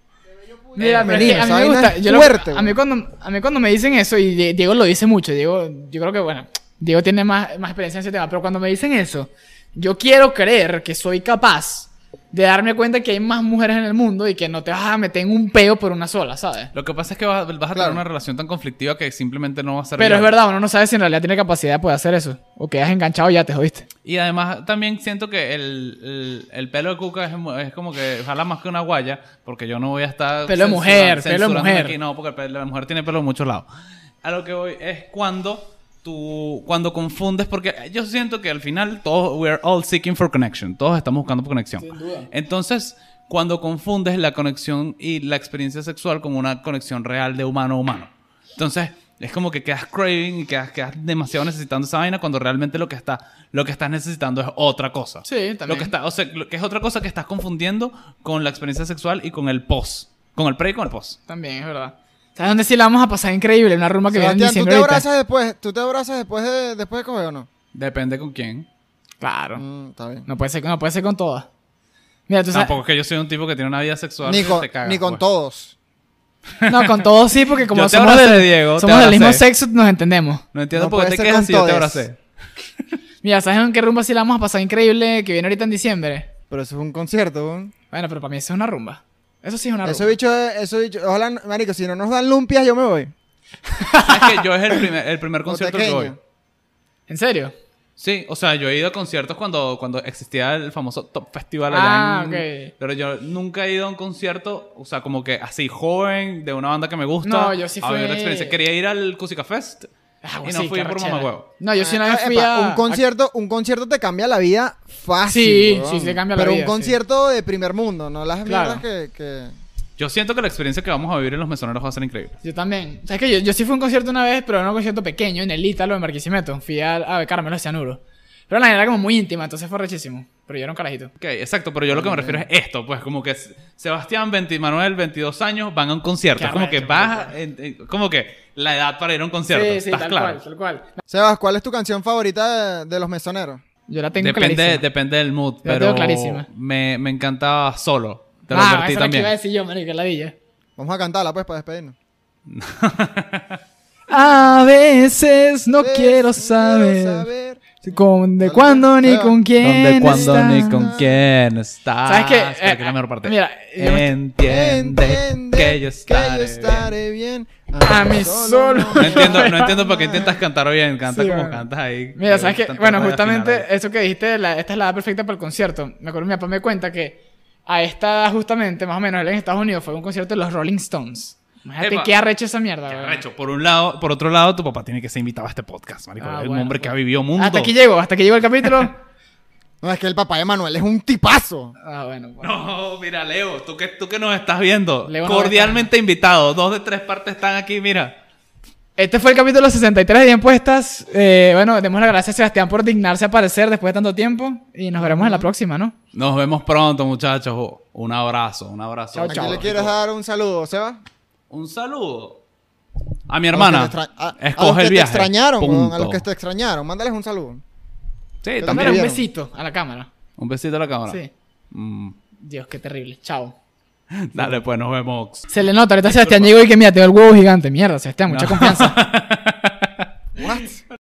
Mira, pero es que a mí esa me vaina gusta. yo lo- fuerte, a, mí cuando, a mí cuando me dicen eso, y Die- Diego lo dice mucho, Diego, yo creo que, bueno, Diego tiene más, más experiencia en ese tema, pero cuando me dicen eso, yo quiero creer que soy capaz de darme cuenta que hay más mujeres en el mundo y que no te vas a meter en un peo por una sola, ¿sabes? Lo que pasa es que vas, vas a tener Claro. una relación tan conflictiva que simplemente no va a ser Pero es verdad, uno no sabe si en realidad tiene capacidad de poder hacer eso. O quedas enganchado y ya te jodiste. Y además también siento que el, el, el pelo de cuca es, como que ojalá más que una guaya, porque yo no voy a estar... Pelo de mujer, pelo de mujer. aquí, no, porque la mujer tiene pelo en muchos lados. A lo que voy es cuando tú... Cuando confundes, porque yo siento que al final todos... We're all seeking for connection. Todos estamos buscando por conexión. Entonces, cuando confundes la conexión y la experiencia sexual con una conexión real de humano a humano. Entonces, es como que quedas craving y quedas, quedas demasiado necesitando esa vaina cuando realmente lo que, está, lo que estás necesitando es otra cosa. Sí, también. Lo que, está, o sea, lo que es otra cosa que estás confundiendo con la experiencia sexual y con el post. Con el pre y con el post. También, es verdad. ¿Sabes dónde sí la vamos a pasar increíble? Una rumba que viene en Sebastián, ¿tú diciembre te abrazas después, tú te abrazas después de, después de coger o no? Depende con quién. Claro. Mm, está bien. No puede ser, no puede ser con todas. Mira, tú sabes... Tampoco es que yo soy un tipo que tiene una vida sexual. Ni que con, te cagas, ni con pues. todos. No, con todos sí, porque como Yo te somos, abracé, del, Diego, somos del mismo sexo, nos entendemos. No entiendo No por qué te quejas si yo te abracé. *laughs* Mira, ¿sabes en qué rumba sí la vamos a pasar increíble que viene ahorita en diciembre? Pero eso es un concierto, weón. Bueno, pero para mí eso es una rumba. Eso sí es una rumba. bicho, ese bicho, ojalá, marico, si no nos dan lumpias, yo me voy. Es que yo es el primer, el primer concierto que voy. ¿En serio? Sí, o sea, yo he ido a conciertos cuando, cuando existía el famoso Top Festival Ah, allá en- ok. Pero yo nunca he ido a un concierto, o sea, como que así joven, de una banda que me gusta. No, yo sí a ver fui- la experiencia. Quería ir al Cusica Fest Ah, y sí, no fui qué por mamahuevo. No, yo sí una Ah, vez fui epa, a... un concierto, un concierto te cambia la vida fácil. Sí, weón. sí, te cambia la Pero vida, un concierto de primer mundo, no las Claro. mierdas que, que- Yo siento que la experiencia que vamos a vivir en los mesoneros va a ser increíble. Yo también. ¿Sabes que yo, yo sí fui a un concierto una vez, pero era un concierto pequeño en el Ítalo, en Barquisimeto. Fui a, a Carmelo de Cianuro. Pero la era como muy íntima, entonces fue rechísimo. Pero yo era un carajito. Ok, exacto, pero yo lo que me refiero es esto, pues como que Sebastián, 20, Manuel, 22 años, van a un concierto. Es como que vas, en- en- como que la edad para ir a un concierto. sí, sí, ¿Estás tal claro? cual, tal cual. Sebas, ¿cuál es tu canción favorita de, de los mesoneros? Yo la tengo Depende, clarísima. depende del mood, la tengo pero clarísima. me, me encantaba solo. Te lo ah, advertí esa es la que también. iba a decir yo, la villa. Vamos a cantarla, pues, para despedirnos. *laughs* A veces no quiero saber, saber. con, de cuándo ni con quién ¿Dónde, cuándo, ni con quién estás? ¿Sabes qué? Eh, que es la mejor parte. mira, yo Entiende, Entiende que yo estaré, estaré bien. A mí solo. No entiendo, no *laughs* entiendo por qué intentas cantar bien. Canta Sí, como bueno. cantas ahí. Mira, ¿sabes qué? Bueno, justamente eso que dijiste, la- esta es la edad perfecta para el concierto. Me acuerdo, mi papá me cuenta que a esta edad, justamente, más o menos, él en Estados Unidos fue a un concierto de los Rolling Stones. Imagínate Epa. qué arrecho esa mierda, Qué arrecho. Por un lado, por otro lado, tu papá tiene que ser invitado a este podcast, marico. Ah, es un hombre que pues. ha vivido mundo. Hasta aquí llego, hasta aquí llegó el capítulo. *laughs* No, es que el papá de Manuel es un tipazo. ah, bueno, bueno. No, mira, Leo, tú que, tú que nos estás viendo, Leo no cordialmente invitado. Dos de tres partes están aquí, mira. Este fue el capítulo 63 de Bien Puestas. Eh, bueno, demos las gracias a Sebastián por dignarse a aparecer después de tanto tiempo. Y nos veremos en la próxima, ¿no? Nos vemos pronto, muchachos. Un abrazo, un abrazo. Chao, ¿A quién le quieres dar un saludo, Sebas? Un saludo. A mi hermana. A los que te extra- a- a los Escoge que el te viaje. extrañaron, weón, a los Punto. que te extrañaron. Mándales un saludo. Sí, Mándale también. Un besito a la cámara. Un besito a la cámara. Sí. Mm. Dios, qué terrible. Chao. *laughs* Dale, pues nos vemos. Se le nota, ahorita Sebastián llegó y que mira, tengo el huevo gigante. Mierda, Sebastián, mucha No. confianza. *laughs*